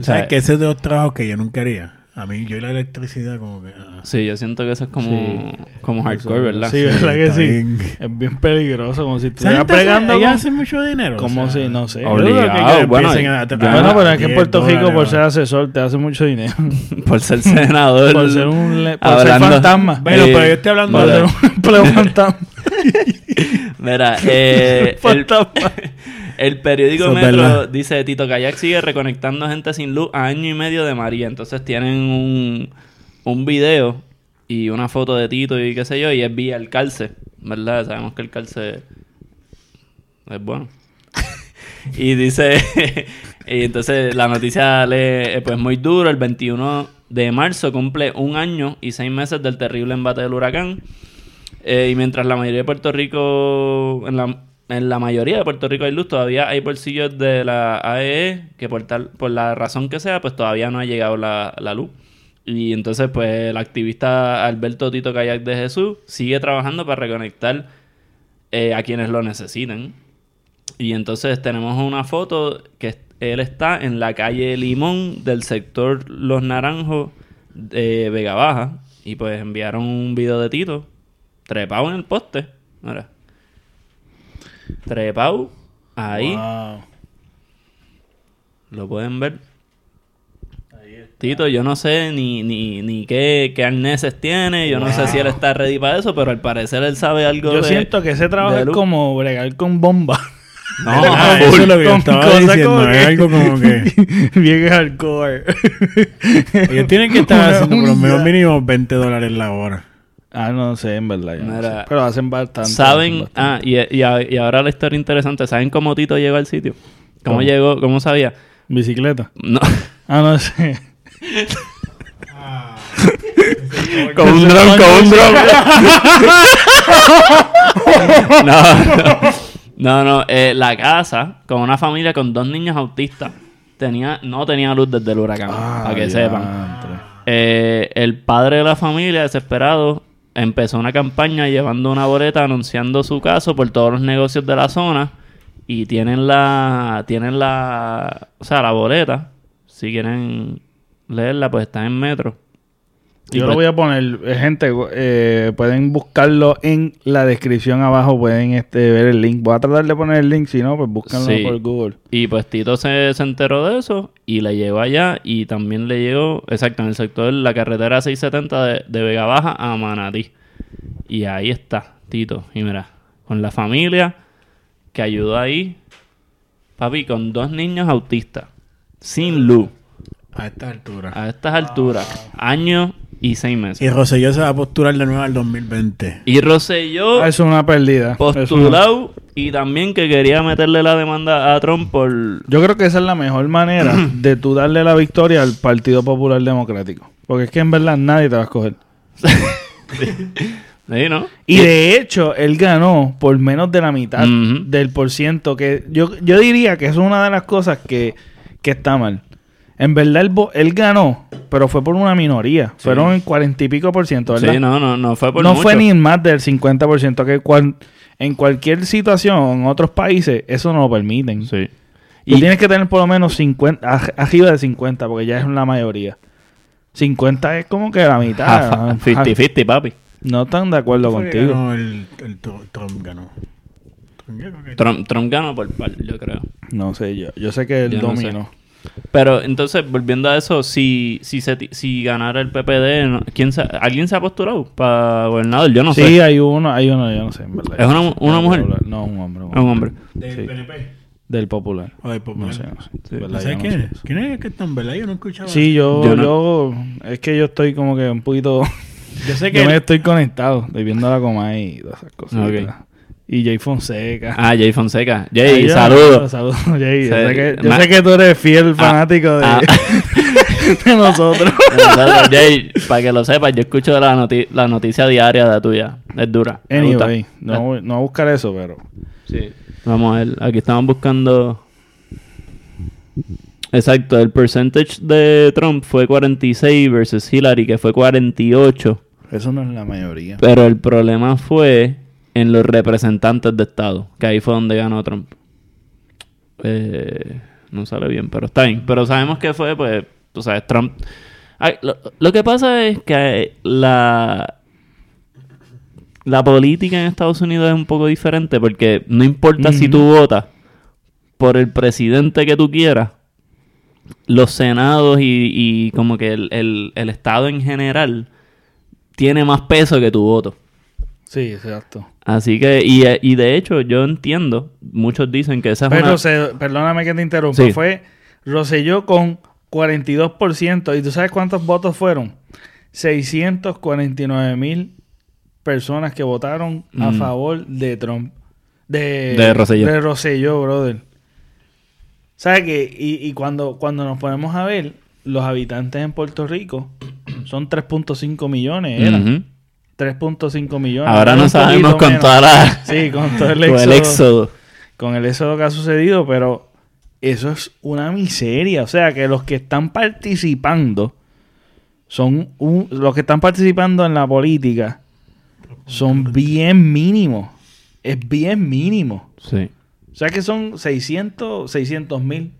sea, ¿Sabes que ese es de los trabajos que yo nunca haría? A mí, yo y la electricidad como que... ah, Sí, yo siento que eso es como, Sí. como hardcore, ¿verdad? Sí, ¿verdad que sí? bien. Es bien peligroso, como si ¿Esa estuvieras gente hace- pregando ella con... hace mucho dinero? Como o sea, si, no sé. Obligado, que bueno, a- a- Bueno, pero es que en 10 Puerto Rico, por ser asesor, te hace mucho dinero. (laughs) Por ser senador. por ser un... le- Por hablando- ser fantasma. Bueno, Eh, pero yo estoy hablando Por de... ser un (laughs) empleo (laughs) fantasma. Mira, eh, Fantasma. el periódico Eso es Metro dice Tito Kayak sigue reconectando gente sin luz a año y medio de María. Entonces tienen un, un video y una foto de Tito y qué sé yo, y es vía el calce, ¿verdad? Sabemos que el calce es bueno. (laughs) y dice, (laughs) y entonces la noticia lee, eh, pues muy duro, el 21 de marzo cumple un año y seis meses del terrible embate del huracán. Eh, y mientras la mayoría de Puerto Rico, en la, en la mayoría de Puerto Rico hay luz, todavía hay bolsillos de la AEE que por, tal, por la razón que sea, pues todavía no ha llegado la, la luz. Y entonces, pues el activista Alberto Tito Kayak de Jesús sigue trabajando para reconectar eh, a quienes lo necesiten. Y entonces tenemos una foto que él está en la calle Limón del sector Los Naranjos de Vega Baja. Y pues enviaron un video de Tito trepado en el poste. Trepado ahí. Wow. Lo pueden ver. Tito, yo no sé ni, ni, ni qué, qué arneses tiene. Yo no sé si él está ready para eso, pero al parecer él sabe algo Yo de- siento que ese trabajo es como bregar con bombas. No, (laughs) Ah, eso es lo que yo estaba diciendo. como Es que- algo como que... (laughs) Bien hardcore. Ellos tienen que (laughs) estar haciendo por lo menos mínimo 20 dólares la hora. Ah, no sé, en verdad. no sé. Pero hacen bastante. ¿Saben? hacen Ah, y, y, y ahora la historia interesante. ¿Saben cómo Tito llegó al sitio? ¿Cómo, ¿Cómo? llegó? ¿Cómo sabía? Bicicleta. No. (laughs) Ah, no sé. con un dron, con un dron. (laughs) no, no. No, no, eh, la casa con una familia con dos niños autistas tenía, no tenía luz desde el huracán, Ah, para que sepan. Eh, el padre de la familia, desesperado, empezó una campaña llevando una boleta anunciando su caso por todos los negocios de la zona y tienen la tienen la o sea la boleta. Si quieren leerla pues está en metro Yo pues- lo voy a poner, eh, gente, eh, pueden buscarlo en la descripción abajo, pueden este, ver el link. Voy a tratar de poner el link, si no, pues búscanlo Sí. por Google. Y pues Tito se, se enteró de eso y le llegó allá y también le llegó, exacto, en el sector de la carretera 670 de, de Vega Baja a Manatí. Y ahí está Tito. Y mira, con la familia que ayudó ahí, papi, con dos niños autistas, sin luz, A esta altura. a estas alturas, años y seis meses. Y Rosselló se va a postular de nuevo al 2020. Y Rosselló Ah, Eso es una pérdida. Una- postulado y también que quería meterle la demanda a Trump por... Yo creo que esa es la mejor manera (clears throat) de tú darle la victoria al Partido Popular Democrático. Porque es que en verdad nadie te va a escoger. (laughs) Sí, ¿no? Y de hecho, él ganó por menos de la mitad del por ciento. Que yo, yo diría que eso es una de las cosas que, que está mal. En verdad, él, ganó, pero fue por una minoría. Fueron en cuarenta y pico por ciento, ¿verdad? Sí, no, no, no fue por no mucho. fue ni más del 50%, que cual- en cualquier situación, en otros países, eso no lo permiten. Sí. Y Y- tienes que tener por lo menos 50, aj- arriba de 50, porque ya es la mayoría. 50 es como que la mitad. Ah, 50-50, papi. No están de acuerdo que contigo. ganó el, el Tru- Trump ganó. Trump ganó, por par, yo creo. No sé yo. Yo sé que él Yo no dominó. Pero entonces, volviendo a eso, si, si, se, si ganara el PPD. ¿quién se- ¿alguien se ha postulado para gobernador? Yo no sí, sé. hay uno, hay uno, yo no sé, en verdad. ¿Es una- una mujer? No, un hombre. Es un hombre. ¿Del Sí. PNP? Del popular. ¿O del Popular? No sé, no sé. Sí. ¿Verdad? ¿Sabes Yo quién no es? sé. ¿Quién es que está en verdad? Yo no escuchaba. Sí, yo, Yo es que yo estoy como que un poquito, Yo sé (laughs) que yo me estoy conectado, estoy viendo la coma y todas esas cosas. Ok. Y Jay Fonseca. Ah, Jay Fonseca. Ay, (laughs) Jay, yo- saludos. Saludos, Jay. Yo, Sí, sé que, yo ma- sé que tú eres fiel fanático de, ah. (laughs) de nosotros. (laughs) Nosotros, Jay, para que lo sepas, yo escucho la, noti- la noticia diaria de la tuya. Es dura. Anyway, no, voy- no a buscar eso, pero... Sí. Vamos a ver. Aquí estamos buscando. Exacto, el percentage de Trump fue 46 versus Hillary, que fue 48. Eso no es la mayoría. Pero el problema fue en los representantes de Estado, que ahí fue donde ganó Trump. Eh, no sale bien, pero está bien. Pero sabemos que fue, pues, tú sabes, Trump. Ay, lo, lo que pasa es que la, la política en Estados Unidos es un poco diferente porque no importa si tú votas por el presidente que tú quieras, los senados y, y como que el, el- el Estado en general tiene más peso que tu voto. Sí, exacto. Así que, y, y de hecho, yo entiendo, muchos dicen que esa es Pero, una... se- perdóname que te interrumpa. Sí. Fue Rosselló con 42%. ¿Y tú sabes cuántos votos fueron? 649 mil personas que votaron a Mm. favor de Trump. De, De Rosselló. De Rosselló, brother. ¿Sabes qué? Y, y cuando, cuando nos ponemos a ver, los habitantes en Puerto Rico son 3.5 millones. Era. Ujú. 3.5 millones. Ahora no sabemos con menos. toda la... Sí, con todo el (laughs) éxodo el éxodo. con el éxodo que ha sucedido, pero eso es una miseria. O sea, que los que están participando son un- los que están participando en la política son bien mínimos. Es bien mínimo. Sí. O sea que son 600 mil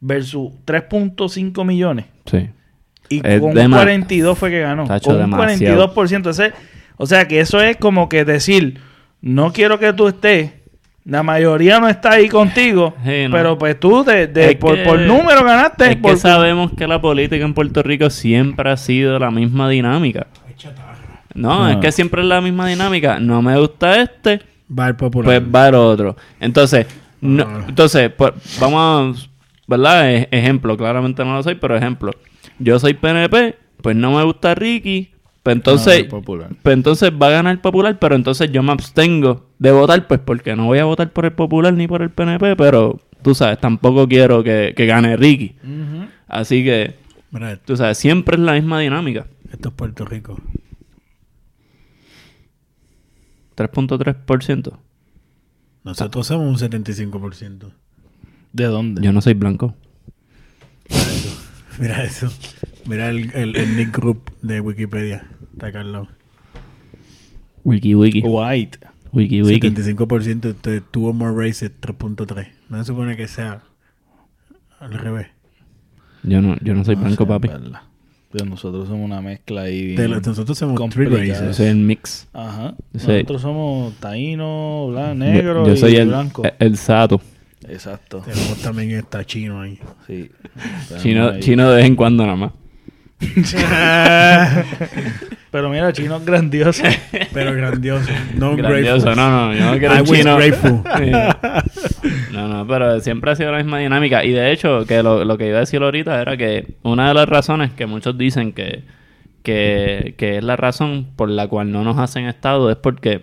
versus 3.5 millones. Sí. Y Es con un dema- 42 fue que ganó. Tacho, con un demasiado. 42%. Ese- o sea que eso es como que decir, no quiero que tú estés. La mayoría no está ahí contigo. (laughs) Sí, no. Pero pues tú de, de- por, que- por número ganaste. Es por- que sabemos que la política en Puerto Rico siempre ha sido la misma dinámica. No, No. es que siempre es la misma dinámica. No me gusta este, Va el popular. pues va el otro. Entonces, no- Ah. entonces pues, vamos, ¿verdad? E- ejemplo, claramente no lo soy, pero ejemplo. Yo soy PNP, pues no me gusta Ricky, pues entonces, No, popular. pues entonces va a ganar el popular, pero entonces yo me abstengo de votar, pues porque no voy a votar por el popular ni por el PNP, pero tú sabes, tampoco quiero que, que gane Ricky. Así que, Mira, tú sabes, siempre es la misma dinámica. esto es Puerto Rico. 3.3%. Nosotros somos un 75%. ¿De dónde? Yo no soy blanco. Mira eso. Mira el, el, el nick group de Wikipedia. Está lado. Wiki Wiki. White. Wiki Wiki. 75% de- tuvo more races 3.3. No se supone que sea al revés. Yo no, yo no soy No blanco, sé, papi. verdad. Pero nosotros somos una mezcla ahí. De los- nosotros somos three complicada. Yo races. soy el mix. Ajá. Sí. Nosotros somos taíno, blanco, negro yo, yo y soy el, blanco. el sato. Exacto. Tenemos también esta chino ahí. Sí. (laughs) Chino, Ahí. chino de vez en cuando nada más. (laughs) Pero mira, chino es grandioso. Pero grandioso. No Grandioso. grateful. No, no, yo no quiero I un was chino. grateful. (laughs) Sí. No, no, pero siempre ha sido la misma dinámica. Y de hecho, que lo, lo que iba a decir ahorita era que una de las razones que muchos dicen que, que, que es la razón por la cual no nos hacen Estado es porque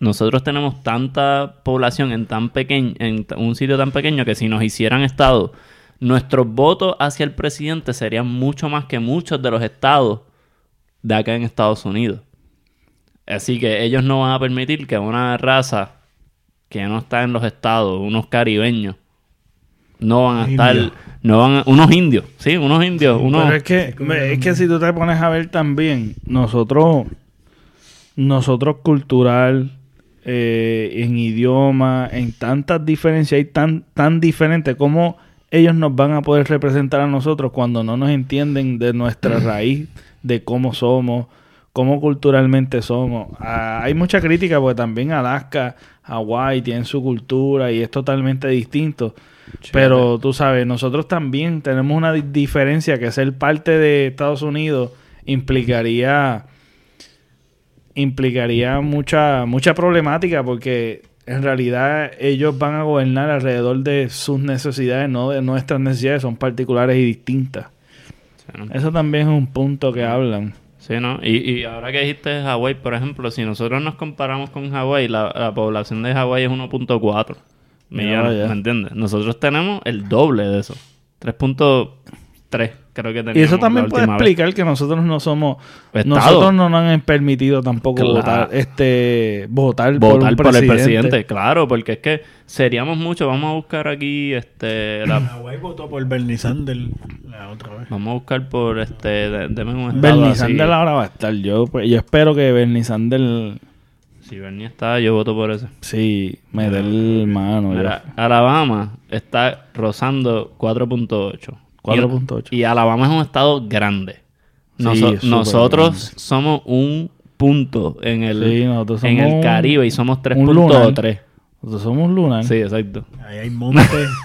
nosotros tenemos tanta población en tan pequeño, en un sitio tan pequeño que si nos hicieran Estado, nuestros votos hacia el presidente serían mucho más que muchos de los estados de acá en Estados Unidos. Así que ellos no van a permitir que una raza que no está en los estados, unos caribeños, no van a estar, no van a- unos indios, sí, unos indios, unos Pero es que, es que si tú te pones a ver también, nosotros, nosotros cultural, eh, en idioma, en tantas diferencias y tan, tan diferentes, ¿cómo ellos nos van a poder representar a nosotros cuando no nos entienden de nuestra raíz, de cómo somos, cómo culturalmente somos? Ah, hay mucha crítica porque también Alaska, Hawái tienen su cultura y es totalmente distinto. Pero tú sabes, nosotros también tenemos una di- diferencia que ser parte de Estados Unidos implicaría implicaría mucha mucha problemática porque en realidad ellos van a gobernar alrededor de sus necesidades, no de nuestras necesidades, son particulares y distintas. Sí, ¿no? Eso también es un punto que hablan. Sí, ¿no? Y, y ahora que dijiste Hawái, por ejemplo, si nosotros nos comparamos con Hawái, la, la población de Hawái es 1.4 millones. ¿me entiendes? Nosotros tenemos el doble de eso. 3.3 creo que tenemos Y eso la también puede vez. explicar que nosotros no somos Estado. nosotros no nos han permitido tampoco Claro. votar este votar, votar por, el presidente, claro, porque es que seríamos mucho. Vamos a buscar aquí, este, la- votó por Bernie Sanders la otra vez. vamos a buscar por, este, de- deme un estado Bernie así. Sanders ahora va a estar. Yo, pues, yo espero que Bernie Sanders Si Bernie está, yo voto por ese. sí me dé el mano. Mira, Alabama está rozando 4.8. 4.8. Y, y Alabama es un estado grande. Sí, Noso- nosotros grande. somos un punto en el, Sí, en el Caribe y somos un lunar. 3.3. Nosotros somos lunar. Sí, exacto. Ahí hay montes. (laughs)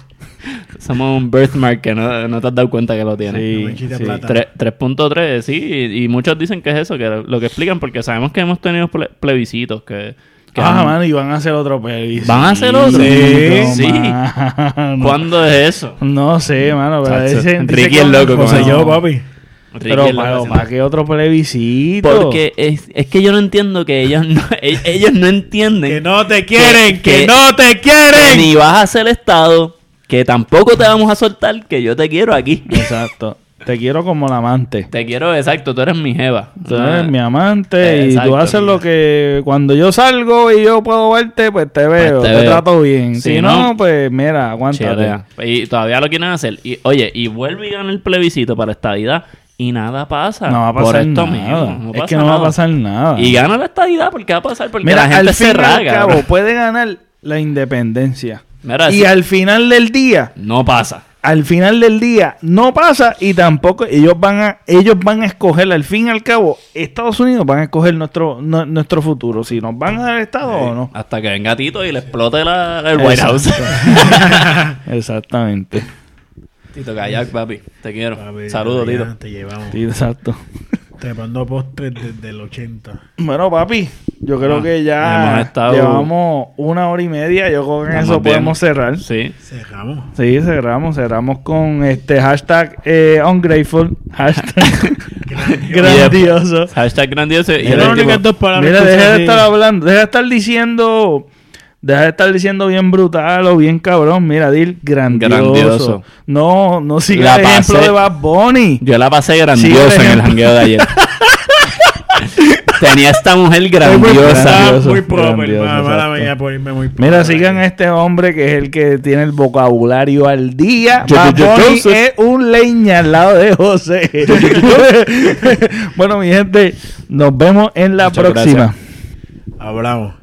Somos un birthmark que no, no te has dado cuenta que lo tienes. Sí, Una manchita de sí. plata. Tre- 3.3, sí, y, y muchos dicen que es eso, que lo, lo que explican, porque sabemos que hemos tenido ple- plebiscitos que... que Ah, han- mano, y van a hacer otro plebiscito. ¿Van a hacer otro? Sí, Sí. mano. ¿Cuándo es eso? No sé, mano, pero Chacho, dicen, Ricky es loco eso. yo, papi. Pero Ricky para, lo para que otro plebiscito. Porque es, es que yo no entiendo que ellos no, (laughs) e- ellos no entienden Que no te quieren, que, que- no te que quieren. ni vas a ser Estado, que tampoco te vamos a soltar, que yo te quiero aquí. Exacto. Te quiero como la amante. Te quiero, exacto, tú eres mi jeva. Tú eres mi amante y tú haces lo que cuando yo salgo y yo puedo verte, pues te veo, te te, veo. trato bien. Si Si no, no, pues mira, aguántate. Chilea. Y todavía lo quieren hacer. Y oye, y vuelve y gana el plebiscito para estadidad y nada pasa. No va a Por pasar esto nada. mismo, no es que no va a pasar nada. Y gana la estadidad porque va a pasar porque Mira, la gente al se al cabo puede ganar la independencia. Mira, y al final del día, no pasa. Al final del día no pasa y tampoco ellos van a ellos van a escoger al fin y al cabo Estados Unidos van a escoger nuestro nu- nuestro futuro si nos van a dar estado o no. Hasta que venga Tito y le explote la, el White. House. (laughs) Exactamente. Tito Kayak, papi. Te quiero. Saludos, Tito. Te llevamos. Sí, exacto. Trepando postres desde el 80. Bueno, papi, yo creo Ah, que ya estado- llevamos una hora y media. Yo creo que en eso bien. podemos cerrar. Sí. Cerramos. Sí, cerramos. Cerramos con este hashtag eh, ungrateful. Hashtag (laughs) (laughs) grandioso. Hashtag grandioso. Y Y el las únicas dos palabras Mira, deja de estar hablando, deja de estar diciendo, deja de estar diciendo bien brutal o bien cabrón. Mira, Dil, grandioso. Grandioso. No, no siga el ejemplo de Bad Bunny. Yo la pasé grandiosa Sí, en el jangueo de ayer. (laughs) Tenía esta mujer grandiosa. Muy proper, mala por irme muy proper. Mira, sigan a este hombre que es el que tiene el vocabulario al día. Yo- Bad yo- es un leña al lado de José. (laughs) bueno, mi gente, nos vemos en la Muchas próxima. gracias. Hablamos.